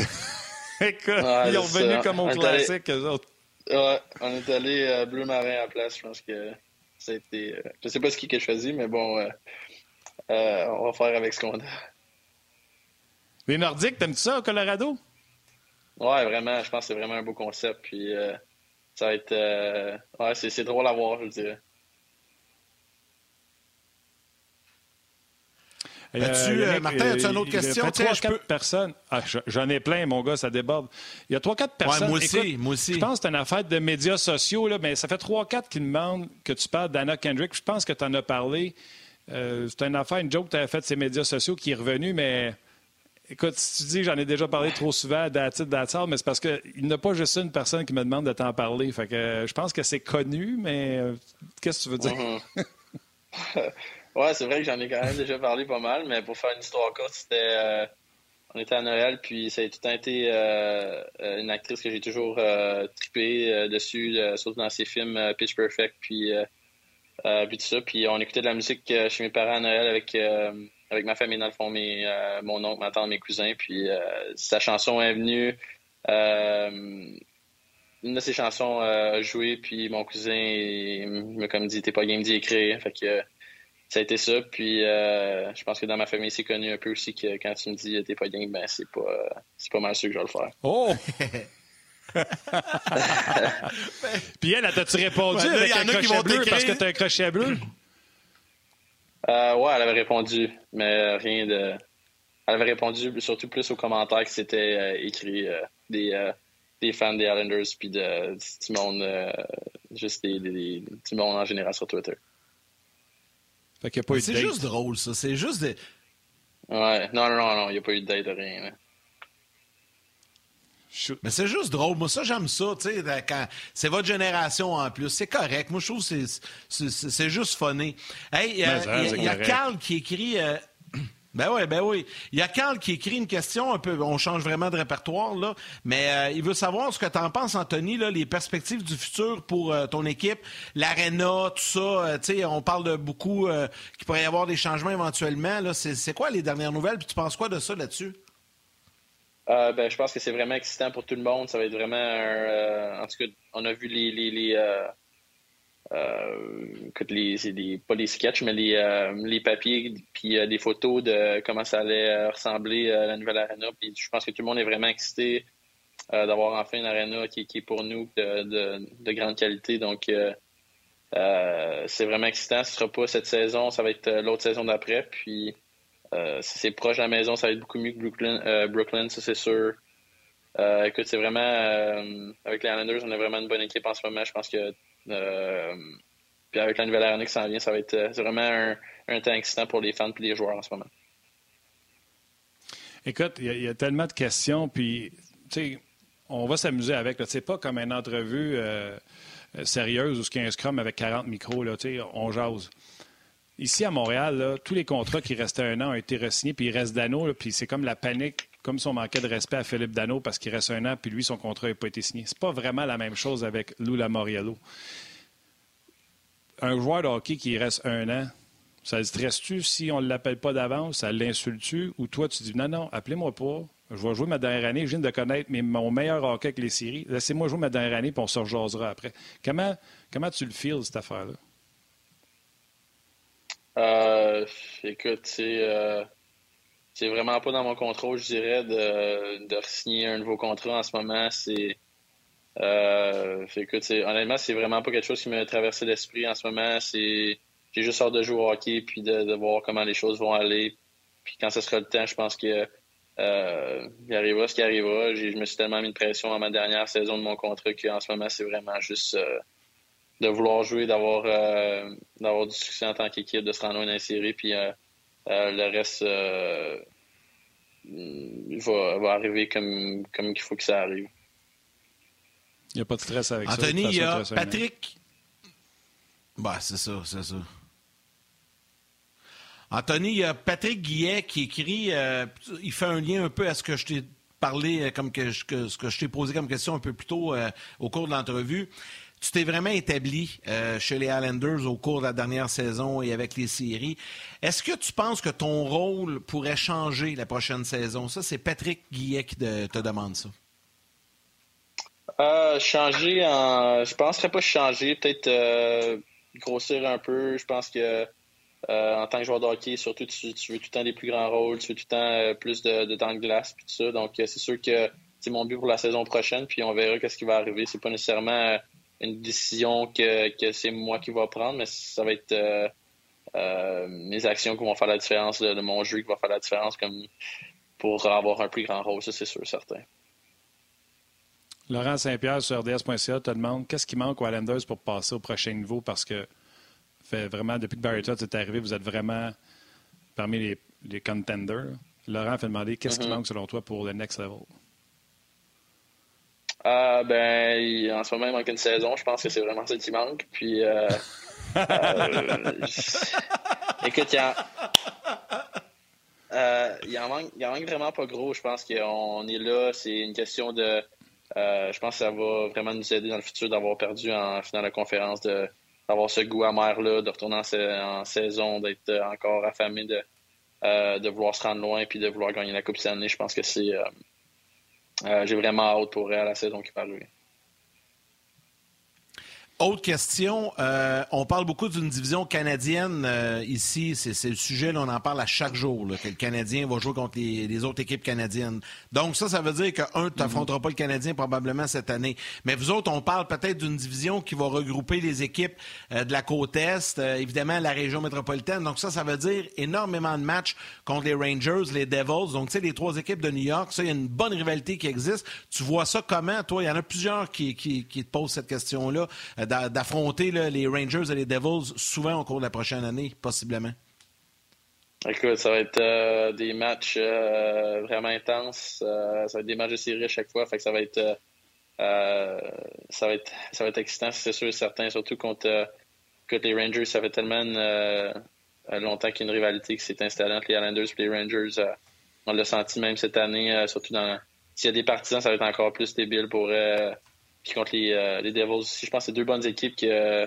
Écoute, ils ont venu comme au classique, eux autres. Ouais, on est allé euh, bleu marin à place. Je pense que ça a été. Euh, je sais pas ce qui a choisi, mais bon, euh, on va faire avec ce qu'on a. Les Nordiques, t'aimes-tu ça au Colorado? Ouais, vraiment. Je pense que c'est vraiment un beau concept. Puis ça va être. ouais, c'est drôle à voir, je dirais. As-tu, Martin, as-tu une autre question? Il y a 3 personnes. Ah, j'en ai plein, mon gars, ça déborde. Il y a trois, quatre personnes. moi aussi, moi aussi. Je pense que c'est une affaire de médias sociaux, là, mais ça fait trois, quatre qui demandent que tu parles d'Anna Kendrick. Je pense que tu en as parlé. c'est une affaire, une joke que tu avais faite ces médias sociaux qui est revenue, mais Écoute, si tu dis j'en ai déjà parlé trop souvent d'attitude d'attitude, mais c'est parce qu'il n'y a pas juste une personne qui me demande de t'en parler. Fait que je pense que c'est connu, mais euh, qu'est-ce que tu veux dire? Mm-hmm. ouais, c'est vrai que j'en ai quand même déjà parlé pas mal, mais pour faire une histoire courte, c'était. Euh, on était à Noël, puis ça a tout le été euh, une actrice que j'ai toujours trippé dessus, surtout dans ses films Pitch Perfect, puis, puis tout ça. Puis on écoutait de la musique chez mes parents à Noël avec avec ma famille, dans le fond, mes, euh, mon oncle, ma tante, mes cousins. Puis euh, sa chanson est venue. Euh, une de ses chansons a joué, puis mon cousin m'a comme dit T'es pas game d'y écrire. Fait que ça a été ça. Puis je pense que dans ma famille, c'est connu un peu aussi que quand tu me dis T'es pas game, ben c'est pas, c'est pas mal sûr que je vais le faire. Oh! puis elle, t'as-tu répondu avec un crochet bleu parce que t'as un crochet bleu? Euh, ouais, elle avait répondu, mais rien de. Elle avait répondu surtout plus aux commentaires qui s'étaient euh, écrits euh, des, des fans des Islanders puis de, du monde, juste des, des, du monde en général sur Twitter. Fait qu'il a pas eu de C'est juste drôle, ça. C'est juste des. Ouais, non, non, non, non, il n'y a pas eu de date, rien. Mais c'est juste drôle. Moi, ça, j'aime ça. tu sais, Quand c'est votre génération en plus. C'est correct. Moi, je trouve que c'est juste funny. Hey, euh, il y, a Carl qui écrit. Euh, ben oui, ben oui. Il y a Carl qui écrit une question un peu. On change vraiment de répertoire, là. Mais euh, il veut savoir ce que tu en penses, Anthony, là, les perspectives du futur pour ton équipe, l'aréna, tout ça. tu sais, on parle de beaucoup qu'il pourrait y avoir des changements éventuellement. C'est quoi les dernières nouvelles? Puis tu penses quoi de ça là-dessus? Euh, ben, je pense que c'est vraiment excitant pour tout le monde. Ça va être vraiment un, euh, en tout cas, on a vu les, euh, euh les, pas les sketchs, mais les, les papiers, puis des photos de comment ça allait ressembler à la nouvelle arena. Puis je pense que tout le monde est vraiment excité d'avoir enfin une arena qui, est pour nous de, de, de grande qualité. Donc, c'est vraiment excitant. Ce sera pas cette saison, ça va être l'autre saison d'après. Puis, euh, si c'est proche de la maison, ça va être beaucoup mieux que Brooklyn, euh, Brooklyn ça c'est sûr. Euh, écoute, c'est vraiment avec les Islanders, on a vraiment une bonne équipe en ce moment. Je pense que puis avec la nouvelle année qui s'en vient, ça va être vraiment un, un, temps excitant pour les fans et les joueurs en ce moment. Écoute, il y, a tellement de questions, puis on va s'amuser avec. C'est pas comme une entrevue sérieuse ou ce qui est un scrum avec 40 micros. Là, on jase. Ici, à Montréal, tous les contrats qui restaient un an ont été re-signés, puis il reste Dano, puis c'est comme la panique, comme si on manquait de respect à Philippe Dano parce qu'il reste un an, puis lui, son contrat n'a pas été signé. C'est pas vraiment la même chose avec Lou Lamoriello. Un joueur de hockey qui reste un an, ça stresse-tu si on ne l'appelle pas d'avance? Ça l'insulte-tu? Ou toi, tu dis non, non, appelez-moi pas. Je vais jouer ma dernière année. Je viens de connaître mon meilleur hockey avec les séries. Laissez-moi jouer ma dernière année, puis on se rejasera après. Comment, comment tu le feels, cette affaire-là? Euh, écoute, c'est euh, c'est vraiment pas dans mon contrôle, je dirais, de, signer un nouveau contrat en ce moment. C'est euh, écoute, honnêtement, c'est vraiment pas quelque chose qui m'a traversé l'esprit en ce moment. C'est j'ai juste hâte de jouer au hockey puis de, voir comment les choses vont aller. Puis quand ce sera le temps, je pense que euh, il arrivera ce qui arrivera. Je me suis tellement mis de pression à ma dernière saison de mon contrat qu'en ce moment, c'est vraiment juste euh, de vouloir jouer, d'avoir euh, d'avoir du succès en tant qu'équipe, de se rendre dans la série, puis le reste va, va, arriver comme, comme il faut que ça arrive. Il n'y a pas de stress avec ça. Anthony, il y a Patrick? Bah, c'est ça, c'est ça. Anthony, il y a Patrick Guillet qui écrit, il fait un lien un peu à ce que je t'ai parlé, comme que, ce que je t'ai posé comme question un peu plus tôt au cours de l'entrevue tu t'es vraiment établi euh, chez les Islanders au cours de la dernière saison et avec les séries. Est-ce que tu penses que ton rôle pourrait changer la prochaine saison? Ça, c'est Patrick Guillet qui te, demande ça. Euh, changer en. Je penserais pas changer, peut-être euh, grossir un peu. Je pense que en tant que joueur de hockey, surtout, tu, veux tout le temps des plus grands rôles, tu veux tout le temps plus de, de temps de glace, puis tout ça. Donc, c'est sûr que c'est mon but pour la saison prochaine, puis on verra qu'est-ce qui va arriver. C'est pas nécessairement une décision que, que c'est moi qui vais prendre, mais ça va être euh, mes actions qui vont faire la différence, de mon jeu qui va faire la différence comme pour avoir un plus grand rôle, ça c'est sûr, certain. Laurent Saint-Pierre sur RDS.ca te demande qu'est-ce qui manque aux Islanders pour passer au prochain niveau? Parce que fait vraiment, depuis que Barry Trotz est arrivé, vous êtes vraiment parmi les, les contenders. Laurent fait demander qu'est-ce qui mm-hmm. manque selon toi pour le next level? Ah, ben, en ce moment, il manque une saison. Je pense que c'est vraiment ça qui manque. Puis, euh, euh, écoute, il euh, il, en manque, il en manque vraiment pas gros. Je pense qu'on est là. C'est une question de. je pense que ça va vraiment nous aider dans le futur d'avoir perdu en finale de conférence, d'avoir ce goût amer-là, de retourner en, saison, d'être encore affamé de, de vouloir se rendre loin puis de vouloir gagner la Coupe cette année. Je pense que c'est euh, j'ai vraiment hâte pour la saison qui va arriver. Autre question, euh, on parle beaucoup d'une division canadienne euh, ici, c'est le sujet, là, on en parle à chaque jour, que le Canadien va jouer contre les, autres équipes canadiennes. Donc ça, ça veut dire que, un, tu n'affronteras pas le Canadien probablement cette année. Mais vous autres, on parle peut-être d'une division qui va regrouper les équipes euh, de la côte Est, évidemment la région métropolitaine. Donc ça, ça veut dire énormément de matchs contre les Rangers, les Devils. Donc tu sais, les trois équipes de New York, ça, il y a une bonne rivalité qui existe. Tu vois ça comment, toi? Il y en a plusieurs qui, qui te posent cette question-là d'affronter les Rangers et les Devils souvent au cours de la prochaine année, possiblement? Écoute, ça va être euh, des matchs euh, vraiment intenses. Euh, ça va être des matchs de série à chaque fois. Fait que ça va être ça va être ça va être excitant, c'est sûr et certain, surtout contre, les Rangers. Ça fait tellement longtemps qu'il y a une rivalité qui s'est installée entre les Islanders et les Rangers. on l'a senti même cette année, surtout dans s'il y a des partisans, ça va être encore plus débile pour puis contre les, euh, les Devils aussi, je pense que c'est deux bonnes équipes qui, euh,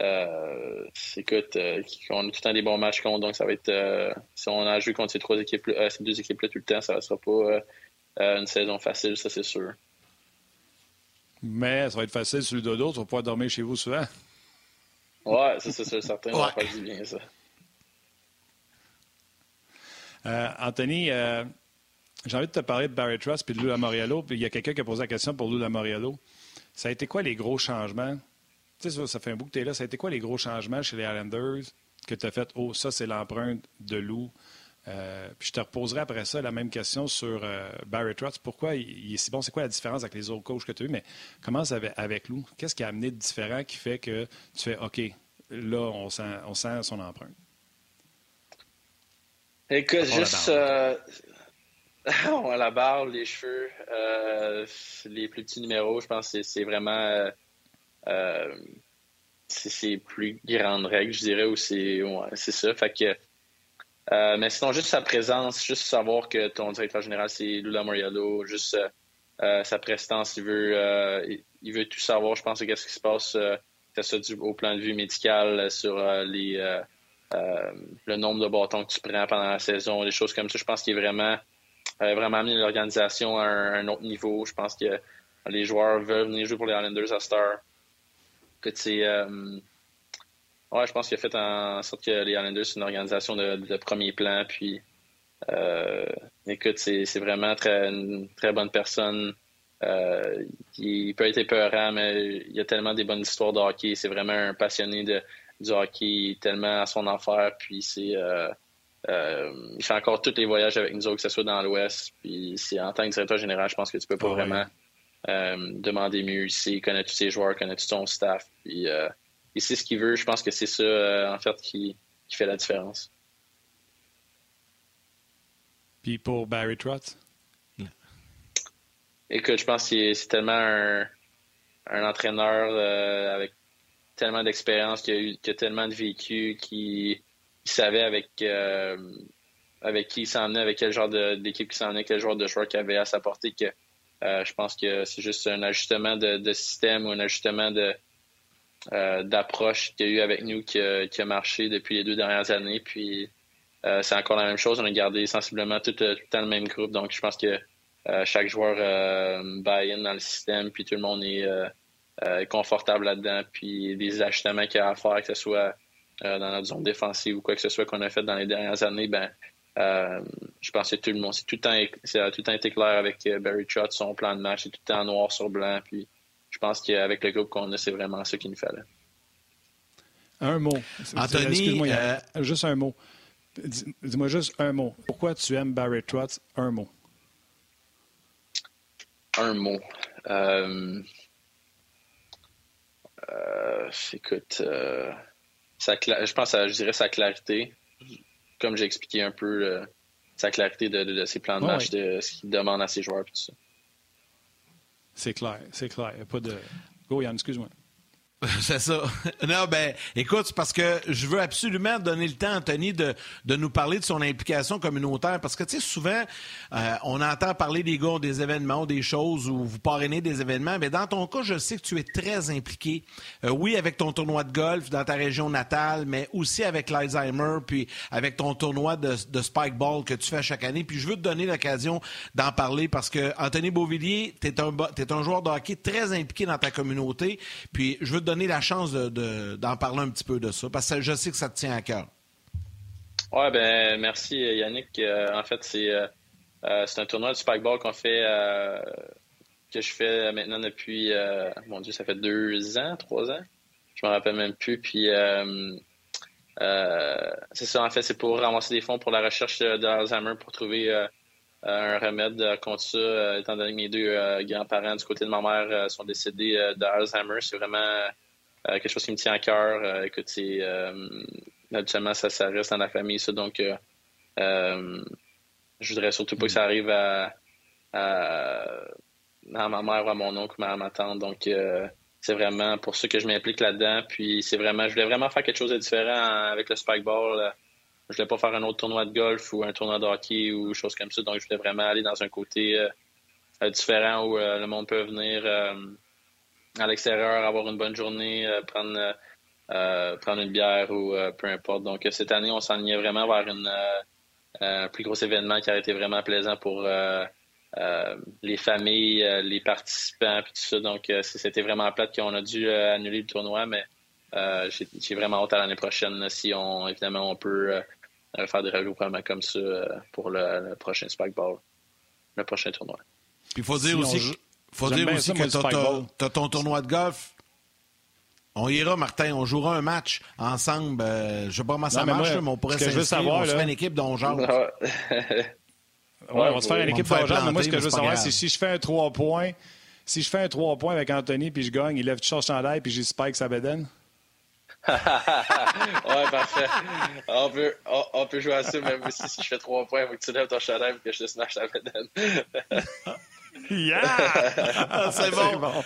euh, écoute, qui ont tout le temps des bons matchs contre. Donc, ça va être. si on a joué contre ces trois équipes ces deux équipes-là tout le temps, ça ne sera pas une saison facile, ça, c'est sûr. Mais ça va être facile sur le dodo, tu vas pouvoir dormir chez vous souvent. Ouais, ça, c'est sûr, certain. On va du bien, ça. Anthony, j'ai envie de te parler de Barry Truss puis de Lula Moriello. Puis il y a quelqu'un qui a posé la question pour Lula Moriello. Ça a été quoi les gros changements? Tu sais, ça, fait un bout que tu es là. Ça a été quoi les gros changements chez les Islanders que tu as fait? Oh, ça, c'est l'empreinte de Lou. Euh, puis je te reposerai après ça la même question sur euh, Barry Trotz. Pourquoi il, est si bon? C'est quoi la différence avec les autres coachs que tu as eu? Mais commence avec, avec Lou. Qu'est-ce qui a amené de différent qui fait que tu fais OK, là, on sent, on sent son empreinte? Écoute, juste, euh, à la barre, les cheveux, euh, les plus petits numéros, je pense que c'est vraiment. Euh, euh, c'est plus grandes règles, je dirais, ou c'est ça. Fait que. mais sinon, juste sa présence, juste savoir que ton directeur général, c'est Lula Moriello, juste sa prestance, il veut, il, veut tout savoir, je pense, qu'est-ce qui se passe, que ce au plan de vue médical, sur les, le nombre de bâtons que tu prends pendant la saison, des choses comme ça. Je pense qu'il est vraiment a vraiment amené l'organisation à un, autre niveau. Je pense que les joueurs veulent venir jouer pour les Islanders à Star. Que euh, ouais, je pense qu'il a fait en sorte que les Islanders c'est une organisation de, premier plan. Puis, euh, écoute, c'est, vraiment très, une très bonne personne. Euh, il peut être épeurant, mais il y a tellement des bonnes histoires de hockey. C'est vraiment un passionné de, du hockey, tellement à son affaire. Puis c'est euh, il fait encore tous les voyages avec nous autres, que ce soit dans l'Ouest. Puis c'est en tant que directeur général, je pense que tu peux pas ah vraiment euh, demander mieux ici. Il connaît tous ses joueurs, il connaît tout son staff. Puis euh, il sait ce qu'il veut. Je pense que c'est ça, en fait, qui, fait la différence. Puis pour Barry Trotz? Écoute, je pense que c'est tellement un, entraîneur avec tellement d'expérience, qui a, a tellement de vécu, qui il savait avec, euh, avec qui il s'en venait, avec quel genre d'équipe il s'en venait, quel genre de joueur qu'il avait à sa portée. Que, euh, je pense que c'est juste un ajustement de, système ou un ajustement de, euh, d'approche qu'il y a eu avec nous qui a, marché depuis les deux dernières années. Puis c'est encore la même chose. On a gardé sensiblement tout, le temps le même groupe. Donc je pense que chaque joueur buy in dans le système, puis tout le monde est confortable là-dedans. Puis les ajustements qu'il y a à faire, que ce soit euh, dans notre zone défensive ou quoi que ce soit qu'on a fait dans les dernières années, ben, euh, je pense que tout le monde, c'est tout le temps, tout le temps été clair avec euh, Barry Trotz, son plan de match, c'est tout le temps noir sur blanc. Puis je pense qu'avec le groupe qu'on a, c'est vraiment ce qu'il nous fallait. Un mot. Anthony, Excuse-moi, euh... juste un mot. Dis-moi juste un mot. Pourquoi tu aimes Barry Trotz? Un mot. Un mot. Euh... Euh... écoute, euh... je pense, à, je dirais sa clarité. Comme j'ai expliqué un peu euh, sa clarité de, de, ses plans de match, de ce qu'il demande à ses joueurs et tout ça. C'est clair, c'est clair. Il n'y a pas de. Go, Yann, excuse-moi. C'est ça. Non, ben, écoute, parce que je veux absolument donner le temps, Anthony, de, de nous parler de son implication communautaire. Parce que, tu sais, souvent, euh, on entend parler des gars, des événements, des choses où vous parrainez des événements. Mais dans ton cas, je sais que tu es très impliqué. Euh, oui, avec ton tournoi de golf dans ta région natale, mais aussi avec l'Alzheimer, puis avec ton tournoi de, de Spike Ball que tu fais chaque année. Puis je veux te donner l'occasion d'en parler parce que, Anthony Beauvillier, tu es un, es un joueur de hockey très impliqué dans ta communauté. Puis je veux te donner la chance d'en de, parler un petit peu de ça, parce que je sais que ça te tient à cœur. Oui, ben merci Yannick. Euh, en fait, c'est euh, euh, c'est un tournoi du Spikeball qu'on fait que je fais maintenant depuis mon Dieu, ça fait deux ans, trois ans? Je me rappelle même plus. Puis c'est ça, en fait, c'est pour ramasser des fonds pour la recherche d'Alzheimer pour trouver un remède contre ça, étant donné que mes deux grands-parents du côté de ma mère sont décédés d'Alzheimer. C'est vraiment euh, quelque chose qui me tient à cœur. Euh, écoute, c'est habituellement ça, reste dans la famille. Donc, euh, je voudrais surtout pas que ça arrive à, ma mère ou à mon oncle ou à ma tante. Donc, c'est vraiment pour ça que je m'implique là-dedans. Puis, c'est vraiment, je voulais vraiment faire quelque chose de différent avec le spikeball. Je voulais pas faire un autre tournoi de golf ou un tournoi de hockey ou chose comme ça. Donc, je voulais vraiment aller dans un côté différent où le monde peut venir à l'extérieur, avoir une bonne journée, euh, prendre, euh, euh, prendre une bière ou peu importe. Donc cette année, on s'enlignait vraiment vers une, un plus gros événement qui a été vraiment plaisant pour les familles, les participants, puis tout ça. Donc c'était vraiment plate qu'on a dû annuler le tournoi, mais j'ai vraiment hâte à l'année prochaine si on évidemment on peut faire des regroupements comme ça pour le, prochain Spikeball, le prochain tournoi. Il faut dire aussi faut dire aussi que tu as, ton tournoi de golf. On ira, Martin, on jouera un match ensemble. Euh, je ne sais pas comment ça marche, mais, on pourrait s'inscrire. On se fait une équipe dont genre. Ouais, on va se faire une équipe dont mais moi, ce que je veux savoir, c'est si je fais un 3 points, si je fais un 3 points avec Anthony, puis je gagne, il lève tout chandail, puis j'ai Spike sa bedaine. ouais, parfait. On peut, on, peut jouer à ça, même si, si je fais 3 points, il faut que tu lèves ton chandail et que je te smash ta bedaine. Yeah! Ah, c'est bon. bon.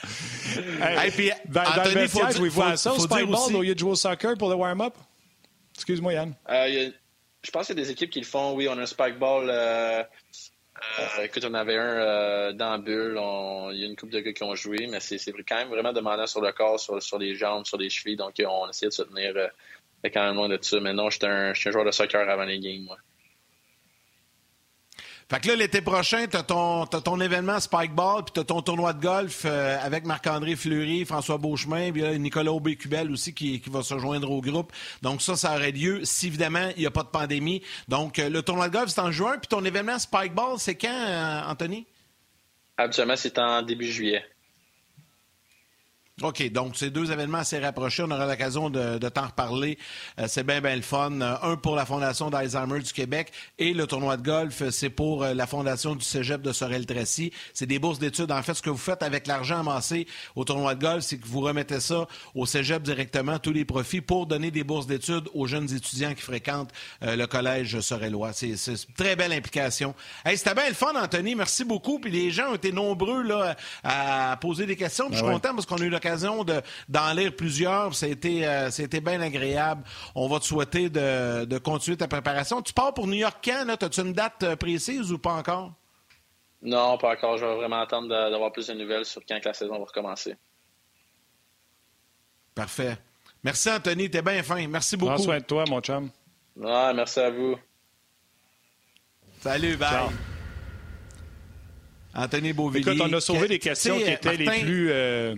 Hey, puis, dans, Anthony, dans le vestiaire, faut, à ça, Spikeball, au lieu de jouer au soccer pour le warm-up? Excuse-moi, Yann. Euh, je pense qu'il y a des équipes qui le font. Oui, on a un Spikeball. Euh, euh, écoute, on avait un euh, dans la bulle. Il y a une couple de gars qui ont joué, mais c'est quand même vraiment demandant sur le corps, sur, les jambes, sur les chevilles. Donc, on essaie de se tenir euh, quand même loin de ça. Mais non, je suis un, un, joueur de soccer avant les games, moi. Fait que là, l'été prochain, tu as, ton événement Spikeball, puis tu as ton tournoi de golf euh, avec Marc-André Fleury, François Beauchemin, puis Nicolas Aubé-Cubel aussi qui, va se joindre au groupe. Donc ça, ça aurait lieu si évidemment il n'y a pas de pandémie. Donc euh, le tournoi de golf, c'est en juin, puis ton événement Spikeball, c'est quand, euh, Anthony? Habituellement, c'est en début juillet. OK, donc ces deux événements assez rapprochés, on aura l'occasion de, de t'en reparler. Euh, c'est bien, bien le fun. Euh, un pour la Fondation d'Alzheimer du Québec et le tournoi de golf, c'est pour euh, la Fondation du Cégep de Sorel-Tracy. C'est des bourses d'études. En fait, ce que vous faites avec l'argent amassé au tournoi de golf, c'est que vous remettez ça au Cégep directement, tous les profits, pour donner des bourses d'études aux jeunes étudiants qui fréquentent le collège Sorellois. C'est une très belle implication. Hey, C'était bien le fun, Anthony. Merci beaucoup. Puis les gens ont été nombreux là, à poser des questions. je suis ben content parce qu'on a eu l'occasion d'en lire plusieurs. Ça a, été, euh, bien agréable. On va te souhaiter de, continuer ta préparation. Tu pars pour New York quand? As-tu une date euh, précise ou pas encore? Non, pas encore. Je vais vraiment attendre d'avoir plus de nouvelles sur quand la saison va recommencer. Parfait. Merci, Anthony. T'es bien fin. Merci beaucoup. Prends soin de toi, mon chum. merci à vous. Salut, bye. Anthony Beauvillier. Écoute, on a sauvé des questions qui étaient les plus... Euh,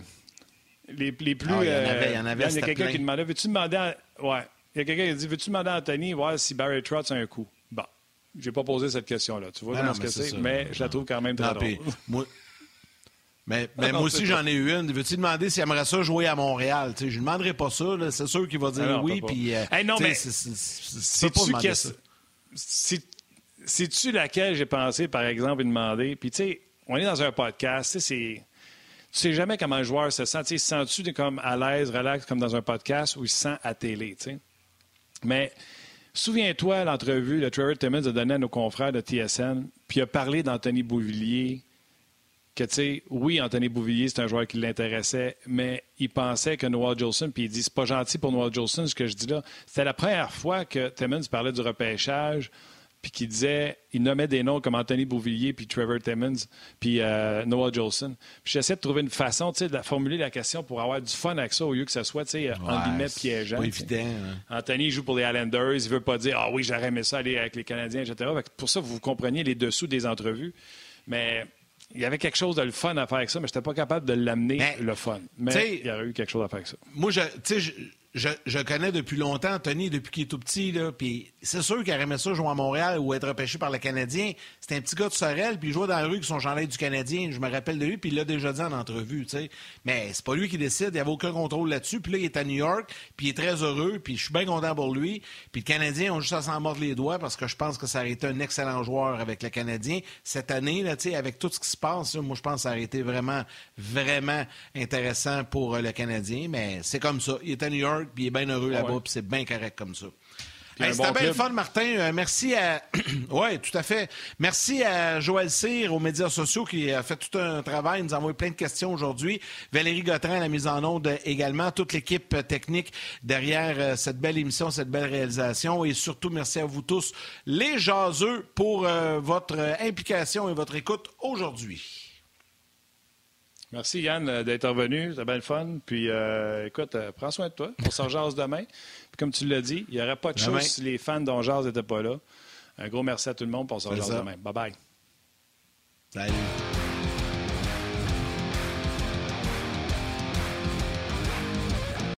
les, les plus. Ah, il y en avait, il y en avait. Il y a quelqu'un qui demandait veux-tu demander à... Ouais. Il y a quelqu'un qui a dit veux-tu demander à Anthony voir si Barry Trotz a un coup? Bon. J'ai pas posé cette question-là. Tu vois ce que c'est, mais je la trouve quand même très drôle. moi, Mais, mais moi aussi, j'en ai eu une. Veux-tu demander s'il aimerait ça jouer à Montréal? je ne demanderai pas ça. C'est sûr qu'il va dire ah oui. Puis, euh, non, mais c'est-tu laquelle j'ai pensé, par exemple, et demander? Puis, tu sais, on est dans un podcast. C'est tu sais jamais comment un joueur se sent. Tu se sens-tu comme à l'aise, relax, comme dans un podcast, ou il se sent à télé, tu sais? Mais souviens-toi l'entrevue que Trevor Timmons a donnée à nos confrères de TSN, puis il a parlé d'Anthony Bouvillier, que, tu sais, oui, Anthony Bouvillier, c'est un joueur qui l'intéressait, mais il pensait que Noah Jolson, puis il dit, c'est pas gentil pour Noah Jolson, ce que je dis là. C'était la première fois que Timmons parlait du repêchage, puis qui disait, il nommait des noms comme Anthony Bouvillier, puis Trevor Timmons, puis euh, Noah Jolson. Puis j'essaie de trouver une façon, tu sais, de formuler la question pour avoir du fun avec ça, au lieu que ce soit, tu sais, ouais, en guillemets, piégeant. Pas évident. Hein. Anthony joue pour les Islanders, il veut pas dire, ah oui, j'aurais aimé ça aller avec les Canadiens, etc. Pour ça, vous compreniez les dessous des entrevues. Mais il y avait quelque chose de le fun à faire avec ça, mais je n'étais pas capable de l'amener le fun. Mais il y aurait eu quelque chose à faire avec ça. Moi, je, je, je, connais depuis longtemps Tony, depuis qu'il est tout petit. Là, puis c'est sûr qu'il aimé ça jouer à Montréal ou être repêché par le Canadien. C'était un petit gars de Sorel, puis il jouait dans la rue avec son chandail du Canadien. Je me rappelle de lui, puis il l'a déjà dit en entrevue. sais. Mais c'est pas lui qui décide, il n'y avait aucun contrôle là-dessus. Puis là, il est à New York, puis il est très heureux, puis je suis bien content pour lui. Puis le Canadien ont juste à s'en mordre les doigts parce que je pense que ça aurait été un excellent joueur avec le Canadien. Cette année, là, avec tout ce qui se passe, moi je pense que ça aurait été vraiment, vraiment intéressant pour euh, le Canadien. Mais c'est comme ça. Il est à New York puis il est bien heureux là-bas, puis c'est bien correct comme ça. C'était bien le fun, Martin. Euh, merci à. oui, tout à fait. Merci à Joël Cyr aux médias sociaux qui a fait tout un travail. Il nous a envoyé plein de questions aujourd'hui. Valérie Gautrin à la mise en onde également. Toute l'équipe technique derrière euh, cette belle émission, cette belle réalisation. Et surtout, merci à vous tous, les jaseux, pour euh, votre implication et votre écoute aujourd'hui. Merci Yann euh, d'être revenu. C'était bien le fun. Puis euh, écoute, euh, prends soin de toi. On s'en jase demain. Puis comme tu l'as dit, il n'y aurait pas de chose si les fans dont n'étaient pas là. Un gros merci à tout le monde. On s'en jase demain. Bye bye. Salut.